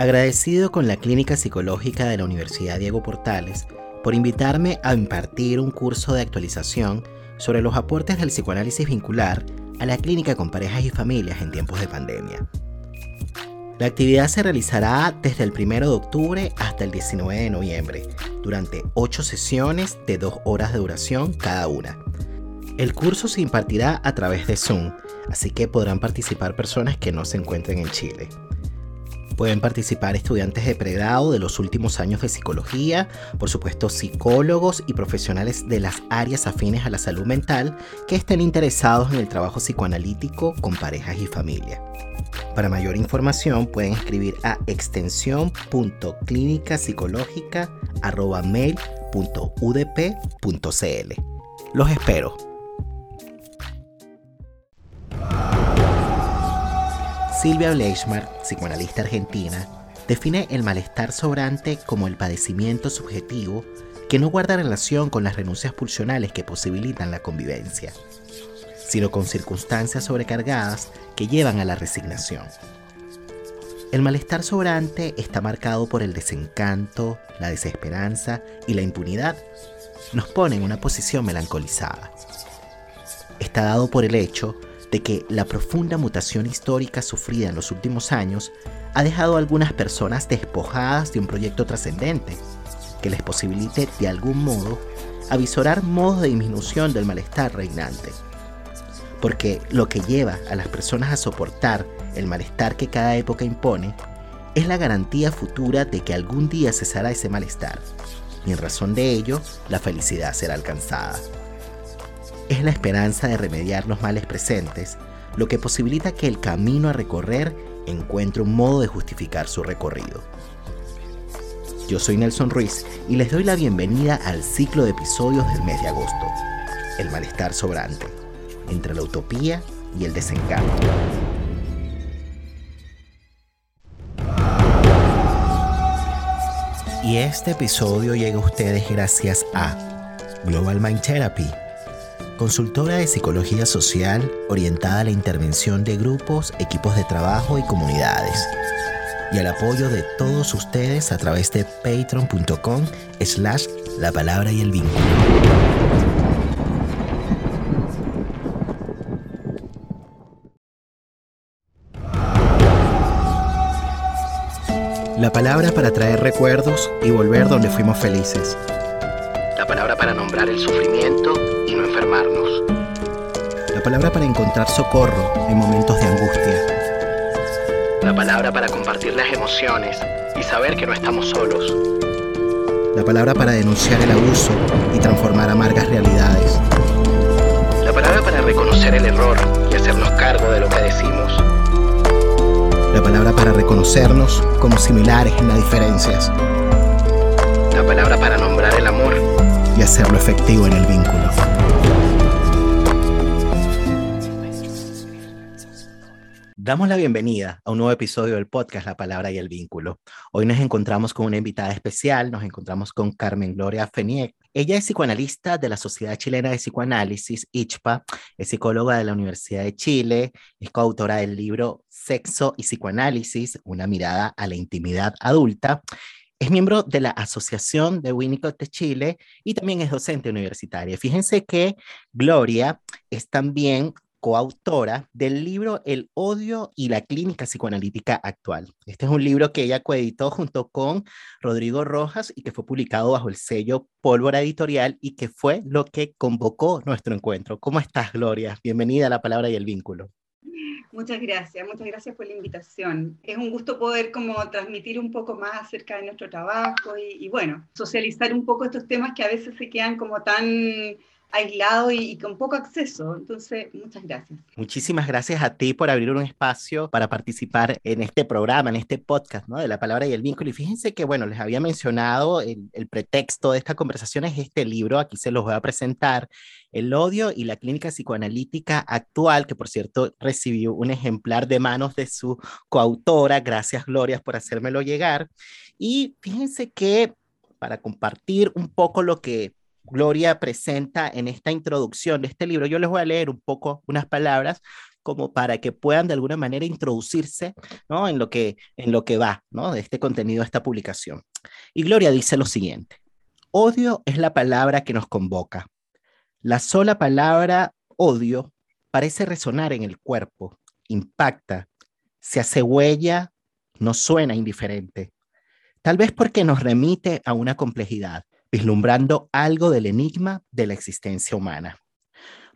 Agradecido con la Clínica Psicológica de la Universidad Diego Portales por invitarme a impartir un curso de actualización sobre los aportes del psicoanálisis vincular a la clínica con parejas y familias en tiempos de pandemia. La actividad se realizará desde el 1 de octubre hasta el 19 de noviembre, durante 8 sesiones de 2 horas de duración cada una. El curso se impartirá a través de Zoom, así que podrán participar personas que no se encuentren en Chile. Pueden participar estudiantes de pregrado de los últimos años de psicología, por supuesto psicólogos y profesionales de las áreas afines a la salud mental que estén interesados en el trabajo psicoanalítico con parejas y familia. Para mayor información pueden escribir a extensión.clinicapsicológica.mail.udp.cl. Los espero. Silvia Bleichmar, psicoanalista argentina, define el malestar sobrante como el padecimiento subjetivo que no guarda relación con las renuncias pulsionales que posibilitan la convivencia, sino con circunstancias sobrecargadas que llevan a la resignación. El malestar sobrante está marcado por el desencanto, la desesperanza y la impunidad. Nos pone en una posición melancolizada. Está dado por el hecho de que la profunda mutación histórica sufrida en los últimos años ha dejado a algunas personas despojadas de un proyecto trascendente que les posibilite de algún modo avisorar modos de disminución del malestar reinante. Porque lo que lleva a las personas a soportar el malestar que cada época impone es la garantía futura de que algún día cesará ese malestar, y en razón de ello, la felicidad será alcanzada es la esperanza de remediar los males presentes, lo que posibilita que el camino a recorrer encuentre un modo de justificar su recorrido. Yo soy Nelson Ruiz y les doy la bienvenida al ciclo de episodios del mes de agosto, El malestar sobrante, entre la utopía y el desencanto. Y este episodio llega a ustedes gracias a Global Mind Therapy consultora de psicología social orientada a la intervención de grupos, equipos de trabajo y comunidades. Y al apoyo de todos ustedes a través de patreon.com slash la palabra y el vínculo. La palabra para traer recuerdos y volver donde fuimos felices. La palabra para nombrar el sufrimiento la palabra para encontrar socorro en momentos de angustia. La palabra para compartir las emociones y saber que no estamos solos. La palabra para denunciar el abuso y transformar amargas realidades. La palabra para reconocer el error y hacernos cargo de lo que decimos. La palabra para reconocernos como similares en las diferencias. La palabra para nombrar el amor hacerlo efectivo en el vínculo. Damos la bienvenida a un nuevo episodio del podcast La Palabra y el Vínculo. Hoy nos encontramos con una invitada especial, nos encontramos con Carmen Gloria Feniek. Ella es psicoanalista de la Sociedad Chilena de Psicoanálisis, ICHPA, es psicóloga de la Universidad de Chile, es coautora del libro Sexo y Psicoanálisis, una mirada a la intimidad adulta. Es miembro de la Asociación de Winnicott de Chile y también es docente universitaria. Fíjense que Gloria es también coautora del libro El odio y la clínica psicoanalítica actual. Este es un libro que ella coeditó junto con Rodrigo Rojas y que fue publicado bajo el sello Pólvora Editorial y que fue lo que convocó nuestro encuentro. ¿Cómo estás, Gloria? Bienvenida a La Palabra y el Vínculo. Muchas gracias, muchas gracias por la invitación. Es un gusto poder como transmitir un poco más acerca de nuestro trabajo y, bueno, socializar un poco estos temas que a veces se quedan como tan aislado y, con poco acceso. Entonces, muchas gracias. Muchísimas gracias a ti por abrir un espacio para participar en este programa, en este podcast, ¿no? De la palabra y el vínculo. Y fíjense que, bueno, les había mencionado el, el pretexto de esta conversación es este libro, aquí se los voy a presentar, El odio y la clínica psicoanalítica actual, que por cierto recibió un ejemplar de manos de su coautora. Gracias, Gloria, por hacérmelo llegar. Y fíjense que para compartir un poco lo que Gloria presenta en esta introducción de este libro. Yo les voy a leer un poco unas palabras como para que puedan de alguna manera introducirse en, lo que, en lo que va de este contenido, de esta publicación. Y Gloria dice lo siguiente, odio es la palabra que nos convoca. La sola palabra odio parece resonar en el cuerpo, impacta, se hace huella, no suena indiferente. Tal vez porque nos remite a una complejidad, vislumbrando algo del enigma de la existencia humana.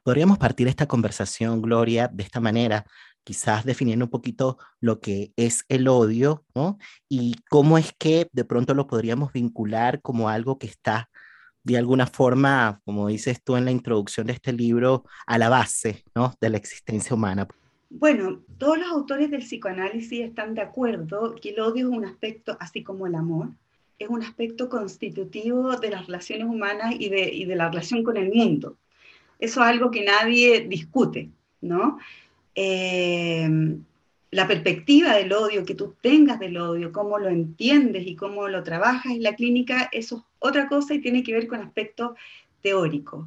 Podríamos partir esta conversación, Gloria, de esta manera, quizás definiendo un poquito lo que es el odio, ¿no? Y cómo es que de pronto lo podríamos vincular como algo que está de alguna forma, como dices tú en la introducción de este libro, a la base, ¿no? De la existencia humana. Bueno, todos los autores del psicoanálisis están de acuerdo que el odio es un aspecto, así como el amor, es un aspecto constitutivo de las relaciones humanas y de, la relación con el mundo. Eso es algo que nadie discute, ¿no? Eh, la perspectiva del odio, que tú tengas del odio, cómo lo entiendes y cómo lo trabajas en la clínica, eso es otra cosa y tiene que ver con aspectos teóricos.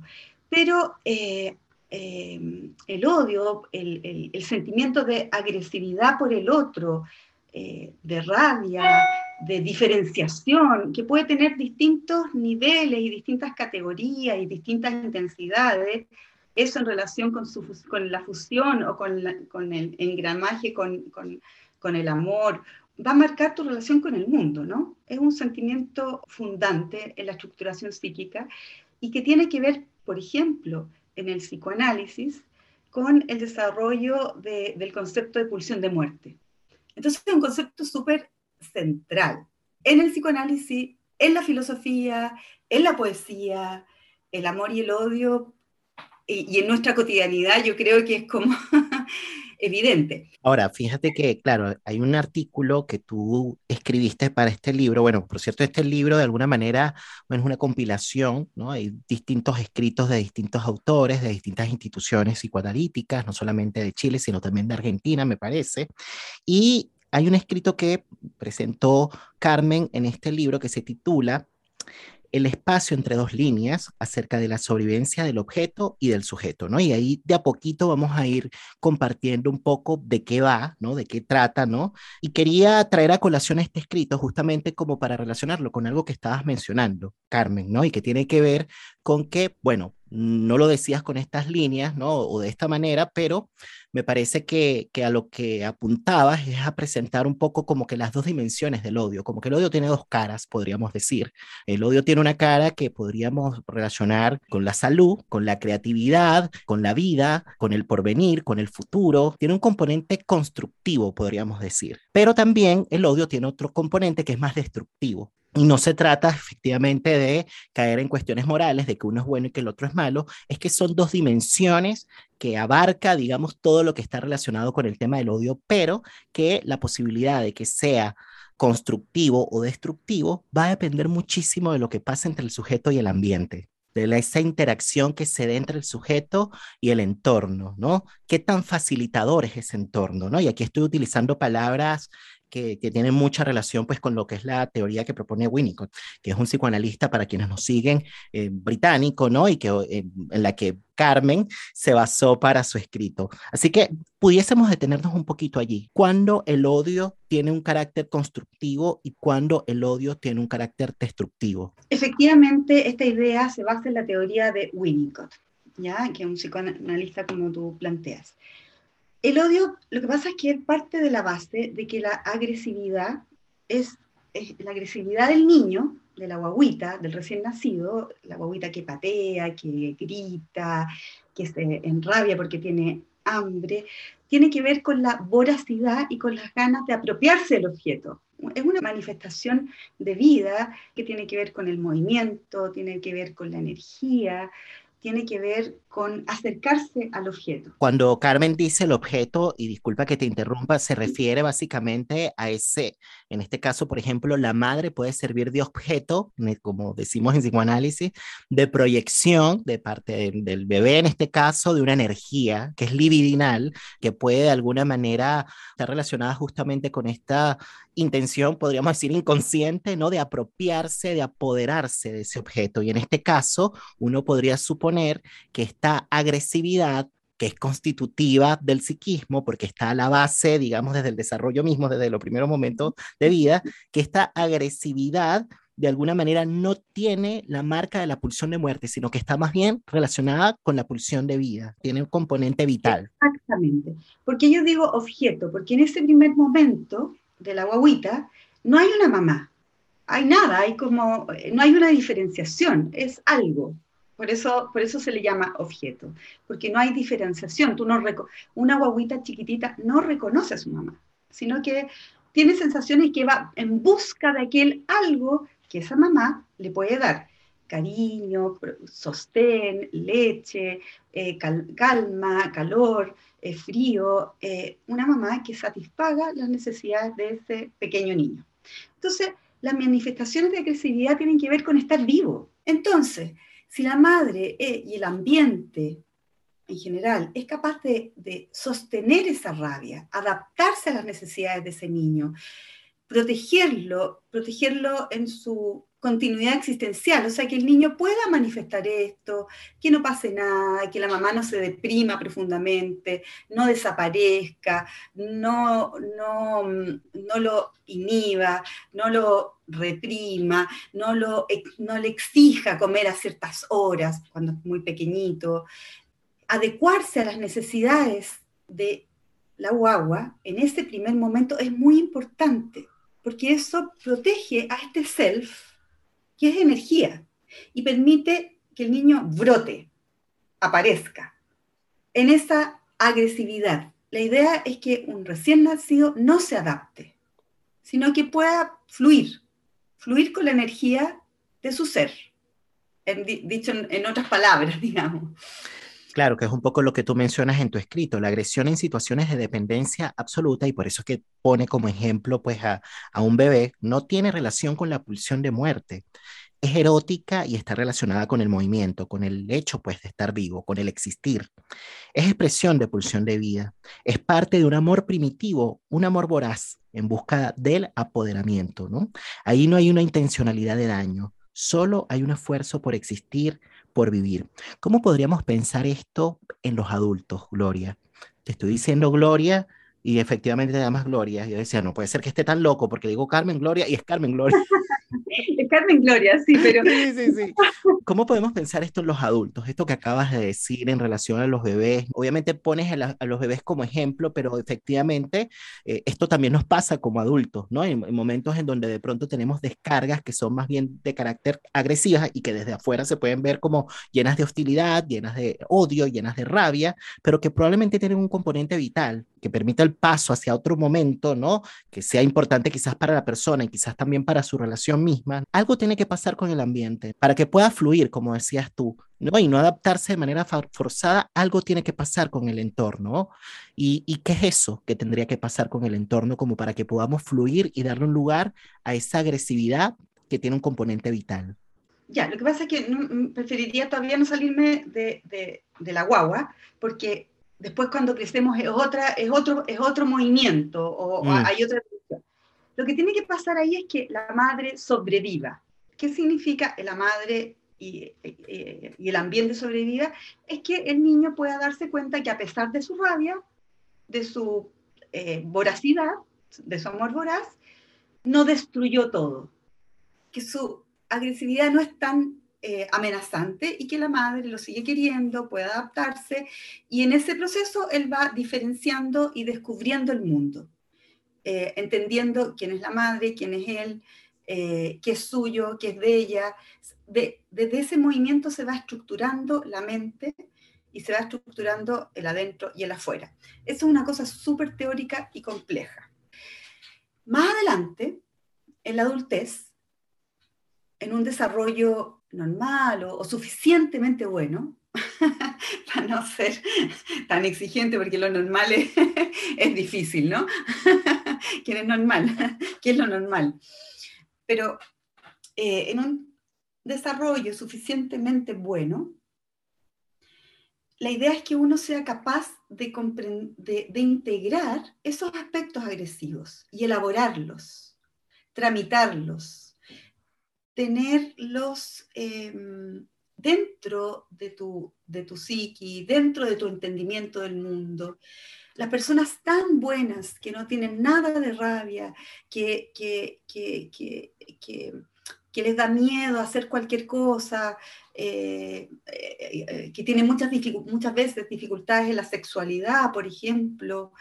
Pero eh, eh, el odio, el, sentimiento de agresividad por el otro, eh, de rabia, de diferenciación, que puede tener distintos niveles y distintas categorías y distintas intensidades, eso en relación con, con la fusión o con, el engramaje, con, con el amor, va a marcar tu relación con el mundo, ¿no? Es un sentimiento fundante en la estructuración psíquica y que tiene que ver, por ejemplo, en el psicoanálisis con el desarrollo del concepto de pulsión de muerte. Entonces es un concepto súper central en el psicoanálisis, en la filosofía, en la poesía, el amor y el odio, y, y en nuestra cotidianidad yo creo que es como evidente. Ahora, fíjate que, claro, hay un artículo que tú escribiste para este libro. Bueno, por cierto, este libro de alguna manera es una compilación, ¿no? Hay distintos escritos de distintos autores, de distintas instituciones psicoanalíticas, no solamente de Chile, sino también de Argentina, me parece. Y hay un escrito que presentó Carmen en este libro que se titula el espacio entre dos líneas acerca de la sobrevivencia del objeto y del sujeto, ¿no? Y ahí de a poquito vamos a ir compartiendo un poco de qué va, ¿no? De qué trata, ¿no? Y quería traer a colación este escrito justamente como para relacionarlo con algo que estabas mencionando, Carmen, ¿no? Y que tiene que ver con que, bueno, no lo decías con estas líneas, ¿no? O de esta manera, pero me parece que, que, a lo que apuntabas es a presentar un poco como que las dos dimensiones del odio, como que el odio tiene dos caras, podríamos decir. El odio tiene una cara que podríamos relacionar con la salud, con la creatividad, con la vida, con el porvenir, con el futuro. Tiene un componente constructivo, podríamos decir. Pero también el odio tiene otro componente que es más destructivo. Y no se trata efectivamente de caer en cuestiones morales, de que uno es bueno y que el otro es malo, es que son dos dimensiones que abarca, digamos, todo lo que está relacionado con el tema del odio, pero que la posibilidad de que sea constructivo o destructivo va a depender muchísimo de lo que pasa entre el sujeto y el ambiente de esa interacción que se da entre el sujeto y el entorno, ¿no? ¿Qué tan facilitador es ese entorno, ¿no? Y aquí estoy utilizando palabras que, tiene mucha relación pues con lo que es la teoría que propone Winnicott, que es un psicoanalista para quienes nos siguen eh, británico, ¿no? Y que eh, en la que Carmen se basó para su escrito. Así que pudiésemos detenernos un poquito allí. ¿Cuándo el odio tiene un carácter constructivo y cuándo el odio tiene un carácter destructivo? Efectivamente, esta idea se basa en la teoría de Winnicott, ¿ya? que es un psicoanalista como tú planteas. El odio, lo que pasa es que es parte de la base de que la agresividad es, la agresividad del niño, de la guaguita, del recién nacido, la guaguita que patea, que grita, que se enrabia porque tiene hambre, tiene que ver con la voracidad y con las ganas de apropiarse del objeto. Es una manifestación de vida que tiene que ver con el movimiento, tiene que ver con la energía, tiene que ver con acercarse al objeto. Cuando Carmen dice el objeto, y disculpa que te interrumpa, se refiere básicamente a ese, en este caso, por ejemplo, la madre puede servir de objeto, como decimos en psicoanálisis, de proyección de parte del bebé, en este caso, de una energía que es libidinal, que puede de alguna manera estar relacionada justamente con esta intención, podríamos decir, inconsciente, ¿no? De apropiarse, de apoderarse de ese objeto. Y en este caso, uno podría suponer que agresividad que es constitutiva del psiquismo, porque está a la base, digamos, desde el desarrollo mismo, desde los primeros momentos de vida, que esta agresividad de alguna manera no tiene la marca de la pulsión de muerte, sino que está más bien relacionada con la pulsión de vida, tiene un componente vital. Exactamente, porque yo digo objeto, porque en ese primer momento de la guaguita no hay una mamá, hay nada, hay como, no hay una diferenciación, es algo. Por eso, por eso se le llama objeto, porque no hay diferenciación. Tú no una guaguita chiquitita no reconoce a su mamá, sino que tiene sensaciones que va en busca de aquel algo que esa mamá le puede dar cariño, sostén, leche, eh, calma, calor, eh, frío, eh, una mamá que satisfaga las necesidades de ese pequeño niño. Entonces, las manifestaciones de agresividad tienen que ver con estar vivo. Entonces, si la madre y el ambiente en general es capaz de, de sostener esa rabia, adaptarse a las necesidades de ese niño, protegerlo, protegerlo en su continuidad existencial, o sea, que el niño pueda manifestar esto, que no pase nada, que la mamá no se deprima profundamente, no desaparezca, no, no, no lo inhiba, no lo reprima, no, lo, no le exija comer a ciertas horas cuando es muy pequeñito, adecuarse a las necesidades de la guagua en ese primer momento es muy importante porque eso protege a este self, que es energía, y permite que el niño brote, aparezca en esa agresividad. La idea es que un recién nacido no se adapte, sino que pueda fluir, fluir con la energía de su ser, dicho en otras palabras, digamos. Claro, que es un poco lo que tú mencionas en tu escrito, la agresión en situaciones de dependencia absoluta y por eso es que pone como ejemplo pues a, un bebé, no tiene relación con la pulsión de muerte. Es erótica y está relacionada con el movimiento, con el hecho pues de estar vivo, con el existir. Es expresión de pulsión de vida. Es parte de un amor primitivo, un amor voraz en busca del apoderamiento, ¿no? Ahí no hay una intencionalidad de daño, solo hay un esfuerzo por existir, por vivir. ¿Cómo podríamos pensar esto en los adultos, Gloria? Te estoy diciendo Gloria y efectivamente te llamas Gloria. Yo decía, no puede ser que esté tan loco porque digo Carmen Gloria y es Carmen Gloria. Carmen Gloria, sí, pero... Sí, sí, sí. ¿Cómo podemos pensar esto en los adultos? Esto que acabas de decir en relación a los bebés. Obviamente pones a, los bebés como ejemplo, pero efectivamente eh, esto también nos pasa como adultos, ¿no? En, momentos en donde de pronto tenemos descargas que son más bien de carácter agresivas y que desde afuera se pueden ver como llenas de hostilidad, llenas de odio, llenas de rabia, pero que probablemente tienen un componente vital que permita el paso hacia otro momento, ¿no? Que sea importante quizás para la persona y quizás también para su relación misma. Algo tiene que pasar con el ambiente para que pueda fluir, como decías tú, ¿no? Y no adaptarse de manera forzada, algo tiene que pasar con el entorno. ¿Y, ¿Y qué es eso que tendría que pasar con el entorno como para que podamos fluir y darle un lugar a esa agresividad que tiene un componente vital? Ya, lo que pasa es que mm, preferiría todavía no salirme de, de, de la guagua, porque después cuando crecemos es, otra, es, otro, es otro movimiento o, mm. hay otra Lo que tiene que pasar ahí es que la madre sobreviva. ¿Qué significa la madre y, y, el ambiente sobreviva? Es que el niño pueda darse cuenta que a pesar de su rabia, de su eh, voracidad, de su amor voraz, no destruyó todo. Que su agresividad no es tan eh, amenazante y que la madre lo sigue queriendo, puede adaptarse y en ese proceso él va diferenciando y descubriendo el mundo, eh, entendiendo quién es la madre, quién es él, eh, qué es suyo, qué es de ella. desde ese movimiento se va estructurando la mente y se va estructurando el adentro y el afuera. Eso es una cosa súper teórica y compleja. Más adelante, en la adultez, en un desarrollo normal o, suficientemente bueno, para no ser tan exigente, porque lo normal es, difícil, ¿no? ¿Quién es normal? ¿Qué es lo normal? Pero eh, en un desarrollo suficientemente bueno, la idea es que uno sea capaz de, de integrar esos aspectos agresivos y elaborarlos, tramitarlos, tenerlos em, dentro de tu, de tu psiqui, dentro de tu entendimiento del mundo, las personas tan buenas que no tienen nada de rabia, que, que, que, les da miedo hacer cualquier cosa, eh, eh, eh, que tienen muchas, muchas veces dificultades en la sexualidad, por ejemplo,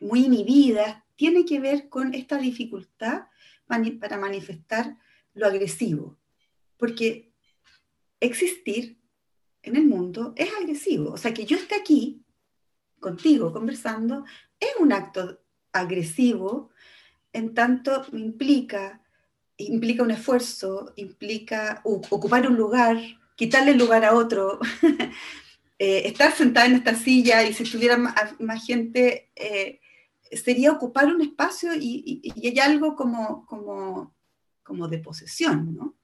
muy inhibidas, tiene que ver con esta dificultad para manifestar lo agresivo. Porque existir en el mundo es agresivo. O sea, que yo esté aquí contigo conversando es un acto agresivo, en tanto implica implica un esfuerzo, implica ocupar un lugar, quitarle el lugar a otro, eh, estar sentada en esta silla y si estuviera más, gente, eh, sería ocupar un espacio y, hay algo como, como, como de posesión, ¿no?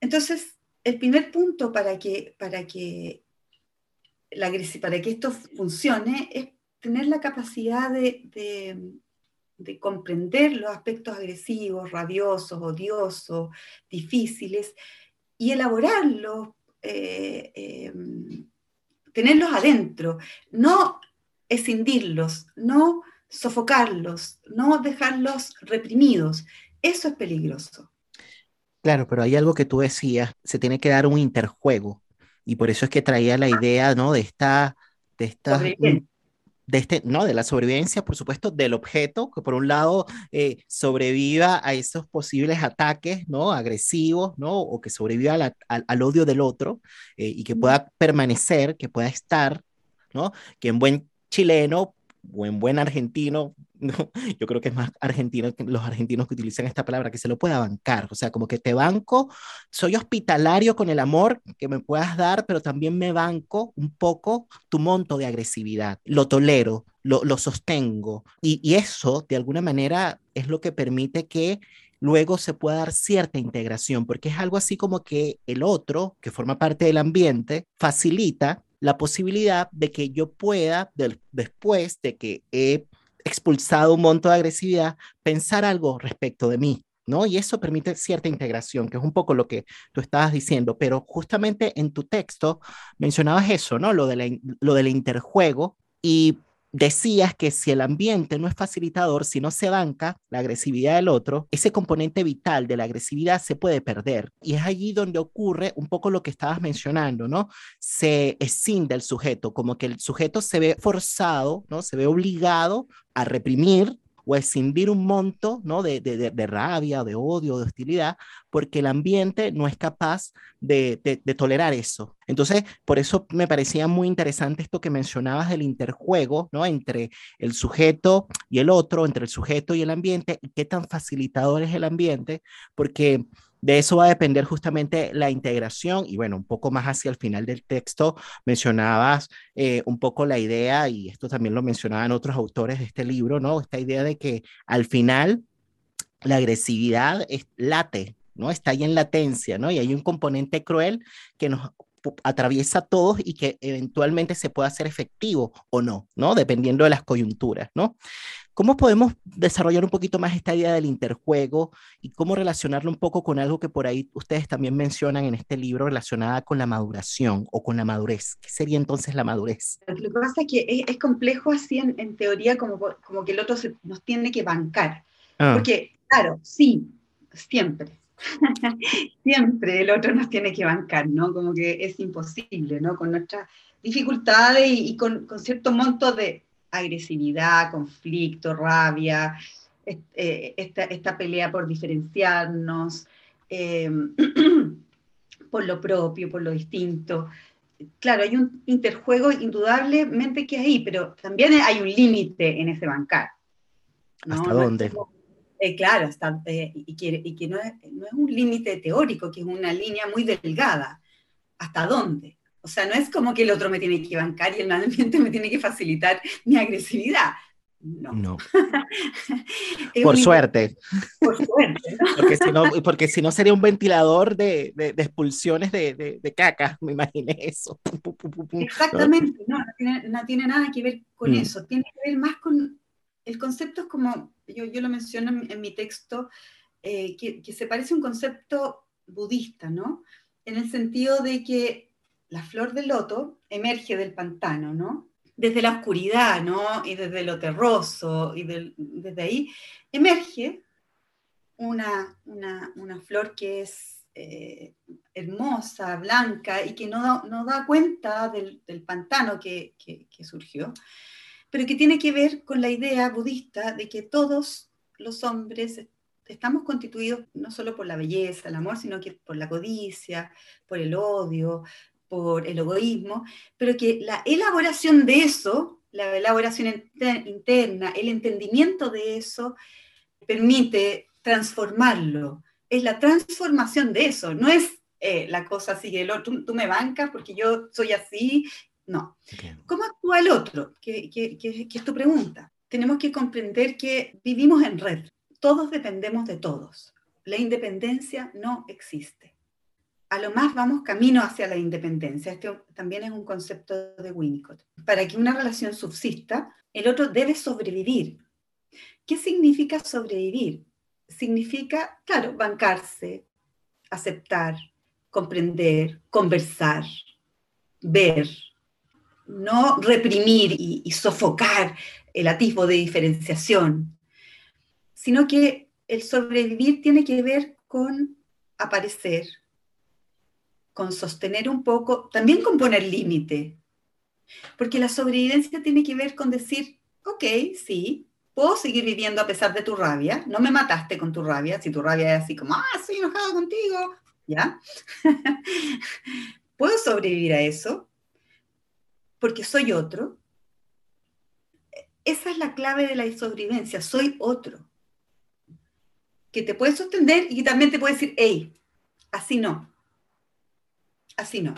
Entonces, el primer punto para que, para que, la, para que esto funcione es tener la capacidad de de comprender los aspectos agresivos, rabiosos, odiosos, difíciles, y elaborarlos, eh, em, tenerlos adentro, no escindirlos, no sofocarlos, no dejarlos reprimidos. Eso es peligroso. Claro, pero hay algo que tú decías, se tiene que dar un interjuego, y por eso es que traía la idea, ¿no? De esta, de esta de este, no, de la sobrevivencia, por supuesto, del objeto, que por un lado eh, sobreviva a esos posibles ataques, ¿no? Agresivos, ¿no? O que sobreviva al, odio del otro eh, y que pueda permanecer, que pueda estar, ¿no? Que en buen chileno buen, buen argentino, ¿no? yo creo que es más argentino que los argentinos que utilizan esta palabra, que se lo pueda bancar, o sea, como que te banco, soy hospitalario con el amor que me puedas dar, pero también me banco un poco tu monto de agresividad, lo tolero, lo, lo sostengo, y eso de alguna manera es lo que permite que luego se pueda dar cierta integración, porque es algo así como que el otro, que forma parte del ambiente, facilita la posibilidad de que yo pueda, después de que he expulsado un monto de agresividad, pensar algo respecto de mí, ¿no? Y eso permite cierta integración, que es un poco lo que tú estabas diciendo, pero justamente en tu texto mencionabas eso, ¿no? Lo, de lo del interjuego y decías que si el ambiente no es facilitador, si no se banca la agresividad del otro, ese componente vital de la agresividad se puede perder. Y es allí donde ocurre un poco lo que estabas mencionando, ¿no? Se escinde el sujeto, como que el sujeto se ve forzado, ¿no? Se ve obligado a reprimir o escindir un monto ¿no? de, de, de, rabia, de odio, de hostilidad, porque el ambiente no es capaz de, tolerar eso. Entonces, por eso me parecía muy interesante esto que mencionabas del interjuego ¿no? entre el sujeto y el otro, entre el sujeto y el ambiente, y qué tan facilitador es el ambiente, porque de eso va a depender justamente la integración y bueno, un poco más hacia el final del texto mencionabas eh, un poco la idea, y esto también lo mencionaban otros autores de este libro, ¿no? Esta idea de que al final la agresividad es, late, ¿no? Está ahí en latencia, ¿no? Y hay un componente cruel que nos atraviesa a todos y que eventualmente se pueda hacer efectivo o no, ¿no? Dependiendo de las coyunturas, ¿no? ¿Cómo podemos desarrollar un poquito más esta idea del interjuego y cómo relacionarlo un poco con algo que por ahí ustedes también mencionan en este libro relacionada con la maduración o con la madurez? ¿Qué sería entonces la madurez? Lo que pasa es que es, complejo así en, teoría como, como que el otro nos tiene que bancar. Ah. Porque, claro, sí, siempre, siempre el otro nos tiene que bancar, ¿no? Como que es imposible, ¿no? Con nuestras dificultades y, con, con, cierto monto de agresividad, conflicto, rabia, eh, esta, esta, pelea por diferenciarnos, em, por lo propio, por lo distinto. Claro, hay un interjuego indudablemente que ahí, pero también hay un límite en ese bancar. ¿Hasta dónde? Eh, claro, está, eh, y, que, y que no, es, no es un límite teórico, que es una línea muy delgada. ¿Hasta dónde? O sea, no es como que el otro me tiene que bancar y el ambiente me tiene que facilitar mi agresividad. No. no. por suerte. Por suerte. ¿no? porque, si no, porque si no sería un ventilador de, de, de expulsiones de, de, caca, me imaginé eso. Exactamente, no, no, tiene, no tiene, nada que ver con mm. eso, tiene que ver más con, el concepto es como yo, lo menciono en, mi texto, eh, que, se parece a un concepto budista, ¿no? En el sentido de que la flor del loto emerge del pantano, ¿no? Desde la oscuridad, ¿no? Y desde lo terroso, y desde ahí emerge una, una, flor que es eh, hermosa, blanca, y que no da, no da cuenta del, pantano que, que, que surgió, pero que tiene que ver con la idea budista de que todos los hombres estamos constituidos no solo por la belleza, el amor, sino que por la codicia, por el odio, por el egoísmo, pero que la elaboración de eso, la elaboración interna, el entendimiento de eso, permite transformarlo. Es la transformación de eso, no es eh, la cosa así, el otro, tú, me bancas porque yo soy así. No. ¿Cómo actúa el otro? ¿Qué que es tu pregunta. Tenemos que comprender que vivimos en red todos dependemos de todos. La independencia no existe. A lo más vamos camino hacia la independencia. Este también es un concepto de Winnicott. Para que una relación subsista, el otro debe sobrevivir. ¿Qué significa sobrevivir? Significa, claro, bancarse, aceptar, comprender, conversar, ver, no reprimir y, sofocar el atisbo de diferenciación, sino que el sobrevivir tiene que ver con aparecer, con sostener un poco, también con poner límite, porque la sobrevivencia tiene que ver con decir, ok, sí, puedo seguir viviendo a pesar de tu rabia, no me mataste con tu rabia, si tu rabia es así como, ah, estoy enojado contigo, ¿ya? puedo sobrevivir a eso, porque soy otro. Esa es la clave de la sobrevivencia, soy otro que te puede sostener y también te puede decir, hey, así no, así no,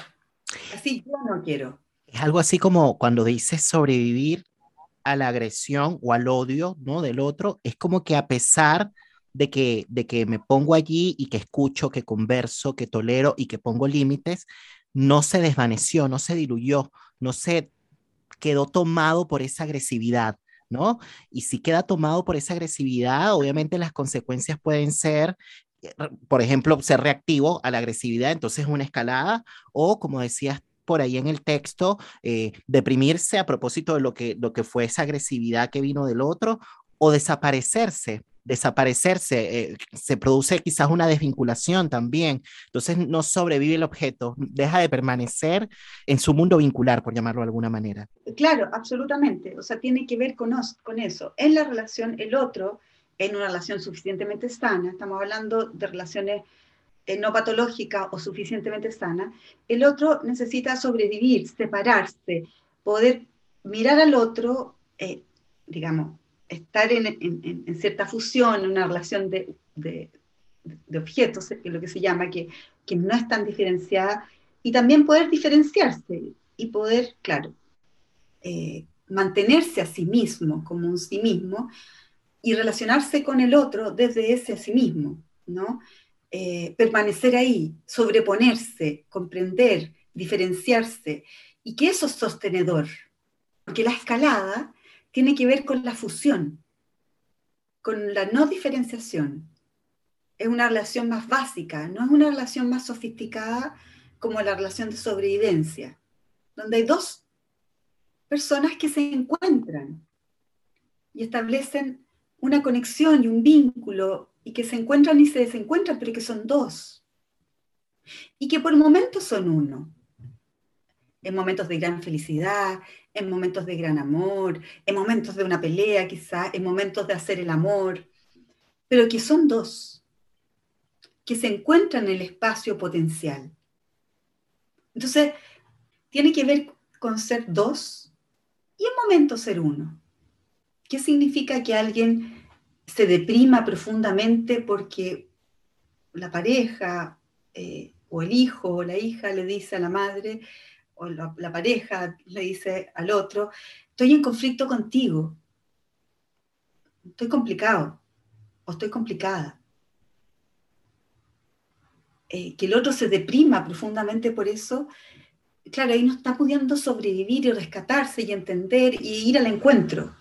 así yo no quiero. Es algo así como cuando dices sobrevivir a la agresión o al odio ¿no? del otro, es como que a pesar de que, de que me pongo allí y que escucho, que converso, que tolero y que pongo límites, no se desvaneció, no se diluyó, no se quedó tomado por esa agresividad, ¿no? Y si queda tomado por esa agresividad, obviamente las consecuencias pueden ser eh, por ejemplo, ser reactivo a la agresividad, entonces una escalada, o como decías por ahí en el texto, eh, deprimirse a propósito de lo que, lo que fue esa agresividad que vino del otro, o desaparecerse desaparecerse, eh, se produce quizás una desvinculación también. Entonces no sobrevive el objeto, deja de permanecer en su mundo vincular, por llamarlo de alguna manera. Claro, absolutamente. O sea, tiene que ver con, con eso. En la relación, el otro, en una relación suficientemente sana, estamos hablando de relaciones eh, no patológicas o suficientemente sanas, el otro necesita sobrevivir, separarse, poder mirar al otro, eh, digamos, estar en, cierta fusión, en una relación de, objetos, que lo que se llama, que, que no es tan diferenciada, y también poder diferenciarse y poder, claro, eh, mantenerse a sí mismo como un sí mismo y relacionarse con el otro desde ese sí mismo, ¿no? Eh, permanecer ahí, sobreponerse, comprender, diferenciarse, y que eso es sostenedor, porque la escalada tiene que ver con la fusión, con la no diferenciación. Es una relación más básica, no es una relación más sofisticada como la relación de sobrevivencia, donde hay dos personas que se encuentran y establecen una conexión y un vínculo y que se encuentran y se desencuentran, pero que son dos. Y que por momentos son uno. En momentos de gran felicidad, en momentos de gran amor, en momentos de una pelea quizá, en momentos de hacer el amor, pero que son dos, que se encuentran en el espacio potencial. Entonces, tiene que ver con ser dos y en momentos ser uno. ¿Qué significa que alguien se deprima profundamente porque la pareja eh, o el hijo o la hija le dice a la madre, o la, pareja le dice al otro, estoy en conflicto contigo, estoy complicado o estoy complicada. Eh, que el otro se deprima profundamente por eso, claro, ahí no está pudiendo sobrevivir y rescatarse y entender y ir al encuentro.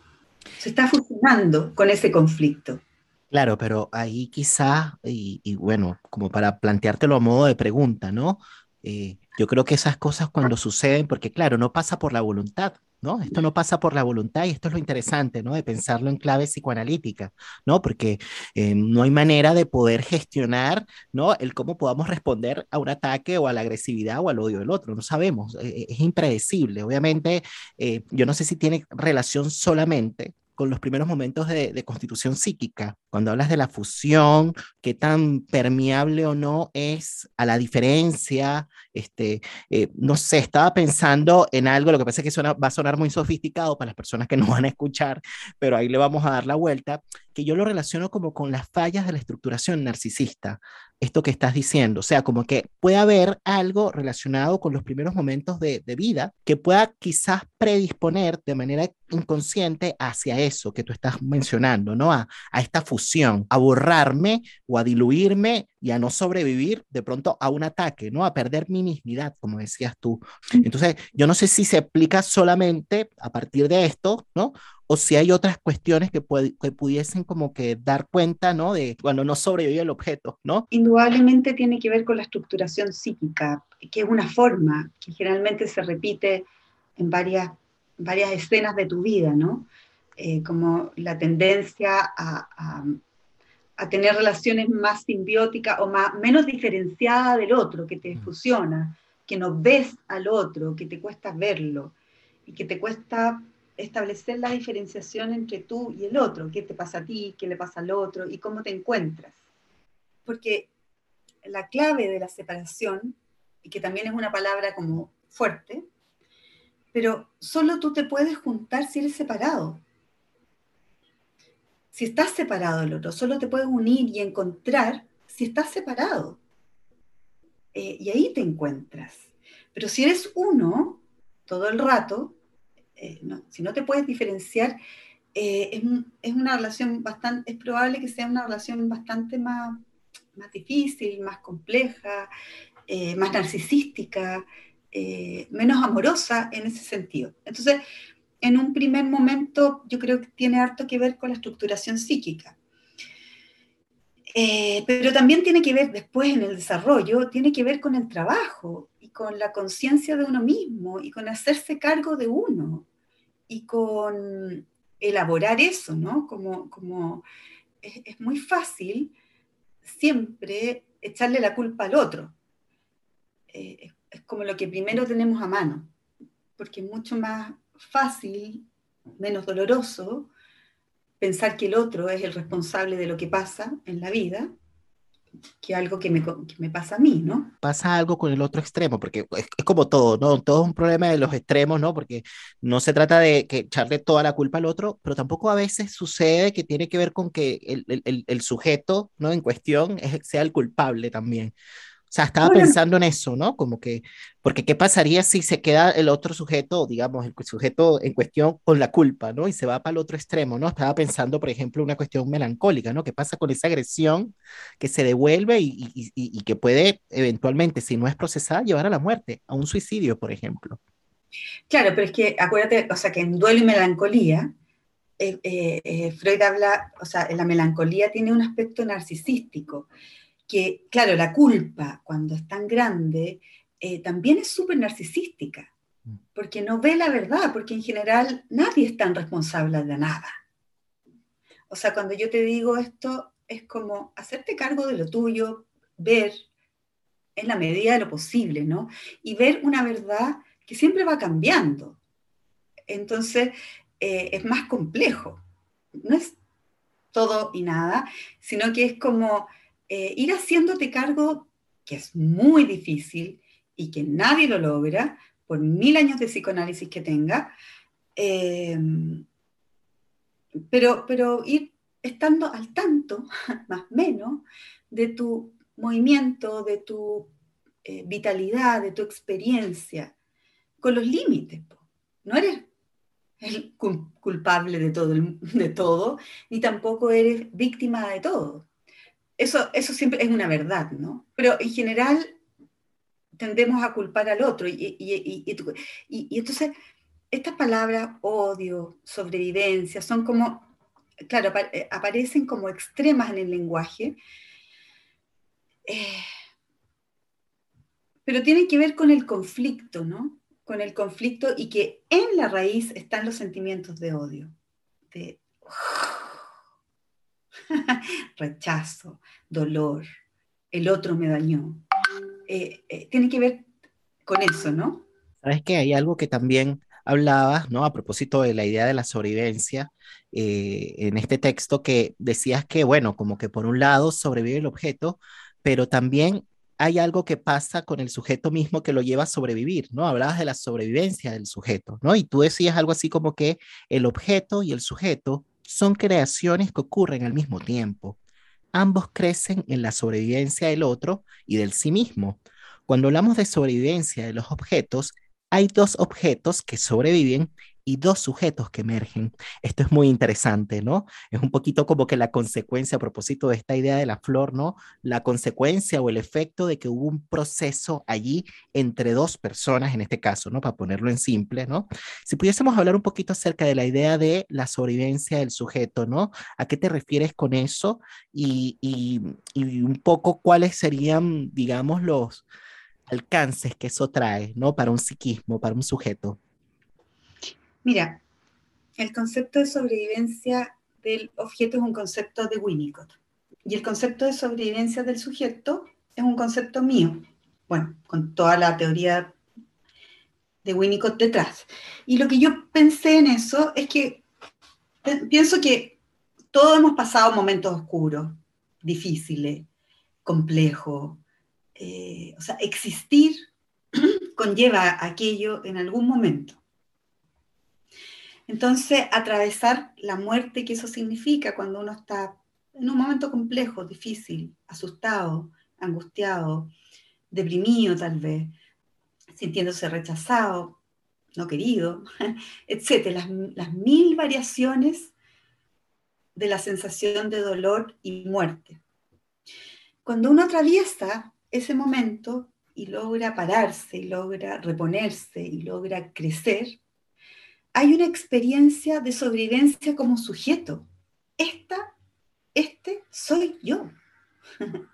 Se está fusionando con ese conflicto. Claro, pero ahí quizá, y, bueno, como para planteártelo a modo de pregunta, ¿no? Eh, yo creo que esas cosas cuando suceden, porque claro, no pasa por la voluntad, ¿no? Esto no pasa por la voluntad y esto es lo interesante, ¿no? De pensarlo en clave psicoanalítica, ¿no? Porque eh, no hay manera de poder gestionar, ¿no? El cómo podamos responder a un ataque o a la agresividad o al odio del otro, no sabemos, eh, es impredecible. Obviamente, yo no sé si tiene relación solamente con los primeros momentos de, constitución psíquica, cuando hablas de la fusión, qué tan permeable o no es a la diferencia, este, eh, no sé, estaba pensando en algo, lo que pasa es que va a sonar muy sofisticado para las personas que no van a escuchar, pero ahí le vamos a dar la vuelta, que yo lo relaciono como con las fallas de la estructuración narcisista, esto que estás diciendo, o sea, como que puede haber algo relacionado con los primeros momentos de, de vida que pueda quizás predisponer de manera inconsciente hacia eso que tú estás mencionando, ¿no? A, a, esta fusión, a borrarme o a diluirme y a no sobrevivir de pronto a un ataque, ¿no? A perder mi mismidad, como decías tú. Entonces, yo no sé si se aplica solamente a partir de esto, ¿no? O si hay otras cuestiones que, que pudiesen como que dar cuenta, ¿no? De cuando no sobrevive el objeto, ¿no? Indudablemente tiene que ver con la estructuración psíquica, que es una forma que generalmente se repite en varias, varias escenas de tu vida, ¿no? Eh, como la tendencia a, a, tener relaciones más simbióticas o más, menos diferenciadas del otro, que te mm. fusiona, que no ves al otro, que te cuesta verlo y que te cuesta establecer la diferenciación entre tú y el otro, qué te pasa a ti, qué le pasa al otro y cómo te encuentras. Porque la clave de la separación, y que también es una palabra como fuerte, pero solo tú te puedes juntar si eres separado. Si estás separado del otro, solo te puedes unir y encontrar si estás separado. Eh, y ahí te encuentras. Pero si eres uno todo el rato, eh, si no te puedes diferenciar, eh, es, una relación bastante, es probable que sea una relación bastante más, más difícil, más compleja, más narcisística, eh, menos amorosa en ese sentido. Entonces, en un primer momento, yo creo que tiene harto que ver con la estructuración psíquica. Eh, pero también tiene que ver después en el desarrollo, tiene que ver con el trabajo y con la conciencia de uno mismo y con hacerse cargo de uno y con elaborar eso, ¿no? Como, como es, muy fácil siempre echarle la culpa al otro. Eh, es como lo que primero tenemos a mano, porque es mucho más fácil, menos doloroso, pensar que el otro es el responsable de lo que pasa en la vida que algo que me, que me, pasa a mí, ¿no? Pasa algo con el otro extremo, porque es, como todo, ¿no? Todo es un problema de los extremos, ¿no? Porque no se trata de que echarle toda la culpa al otro, pero tampoco a veces sucede que tiene que ver con que el, el, el sujeto, ¿no? En cuestión es, sea el culpable también. O sea, estaba pensando en eso, ¿no? Como que, porque ¿qué pasaría si se queda el otro sujeto, digamos, el sujeto en cuestión con la culpa, ¿no? Y se va para el otro extremo, ¿no? Estaba pensando, por ejemplo, una cuestión melancólica, ¿no? ¿Qué pasa con esa agresión que se devuelve y, y, y, que puede eventualmente, si no es procesada, llevar a la muerte, a un suicidio, por ejemplo? Claro, pero es que acuérdate, o sea, que en duelo y melancolía, eh, eh, eh, Freud habla, o sea, la melancolía tiene un aspecto narcisístico que, claro, la culpa cuando es tan grande eh, también es súper narcisística, mm. porque no ve la verdad, porque en general nadie es tan responsable de nada. O sea, cuando yo te digo esto, es como hacerte cargo de lo tuyo, ver en la medida de lo posible, ¿no? Y ver una verdad que siempre va cambiando. Entonces, eh, es más complejo. No es todo y nada, sino que es como eh, ir haciéndote cargo, que es muy difícil y que nadie lo logra, por mil años de psicoanálisis que tenga, em, pero, pero ir estando al tanto, más o menos, de tu movimiento, de tu eh, vitalidad, de tu experiencia, con los límites. No eres el culpable de todo, de todo, ni tampoco eres víctima de todo. Eso, eso siempre es una verdad, ¿no? Pero en general tendemos a culpar al otro. Y, y, entonces, estas palabras, odio, sobrevivencia, son como, claro, eh, aparecen como extremas en el lenguaje, eh, pero tienen que ver con el conflicto, ¿no? Con el conflicto y que en la raíz están los sentimientos de odio, de rechazo, dolor, el otro me dañó. Eh, tiene que ver con eso, ¿no? Sabes que hay algo que también hablabas, ¿no? A propósito de la idea de la sobrevivencia eh, en este texto, que decías que, bueno, como que por un lado sobrevive el objeto, pero también hay algo que pasa con el sujeto mismo que lo lleva a sobrevivir, ¿no? Hablabas de la sobrevivencia del sujeto, ¿no? Y tú decías algo así como que el objeto y el sujeto son creaciones que ocurren al mismo tiempo. Ambos crecen en la sobrevivencia del otro y del sí mismo. Cuando hablamos de sobrevivencia de los objetos, hay dos objetos que sobreviven y dos sujetos que emergen. Esto es muy interesante, ¿no? Es un poquito como que la consecuencia a propósito de esta idea de la flor, ¿no? La consecuencia o el efecto de que hubo un proceso allí entre dos personas, en este caso, ¿no? Para ponerlo en simple, ¿no? Si pudiésemos hablar un poquito acerca de la idea de la sobrevivencia del sujeto, ¿no? ¿A qué te refieres con eso? Y, y, y un poco cuáles serían, digamos, los alcances que eso trae, ¿no? Para un psiquismo, para un sujeto. Mira, el concepto de sobrevivencia del objeto es un concepto de Winnicott. Y el concepto de sobrevivencia del sujeto es un concepto mío. Bueno, con toda la teoría de Winnicott detrás. Y lo que yo pensé en eso es que pienso que todos hemos pasado momentos oscuros, difíciles, complejos, eh, o sea, existir conlleva aquello en algún momento. Entonces, atravesar la muerte que eso significa cuando uno está en un momento complejo, difícil, asustado, angustiado, deprimido tal vez, sintiéndose rechazado, no querido, etc. Las, las mil variaciones de la sensación de dolor y muerte. Cuando uno atraviesa ese momento y logra pararse y logra reponerse y logra crecer, hay una experiencia de sobrevivencia como sujeto. Esta, este soy yo.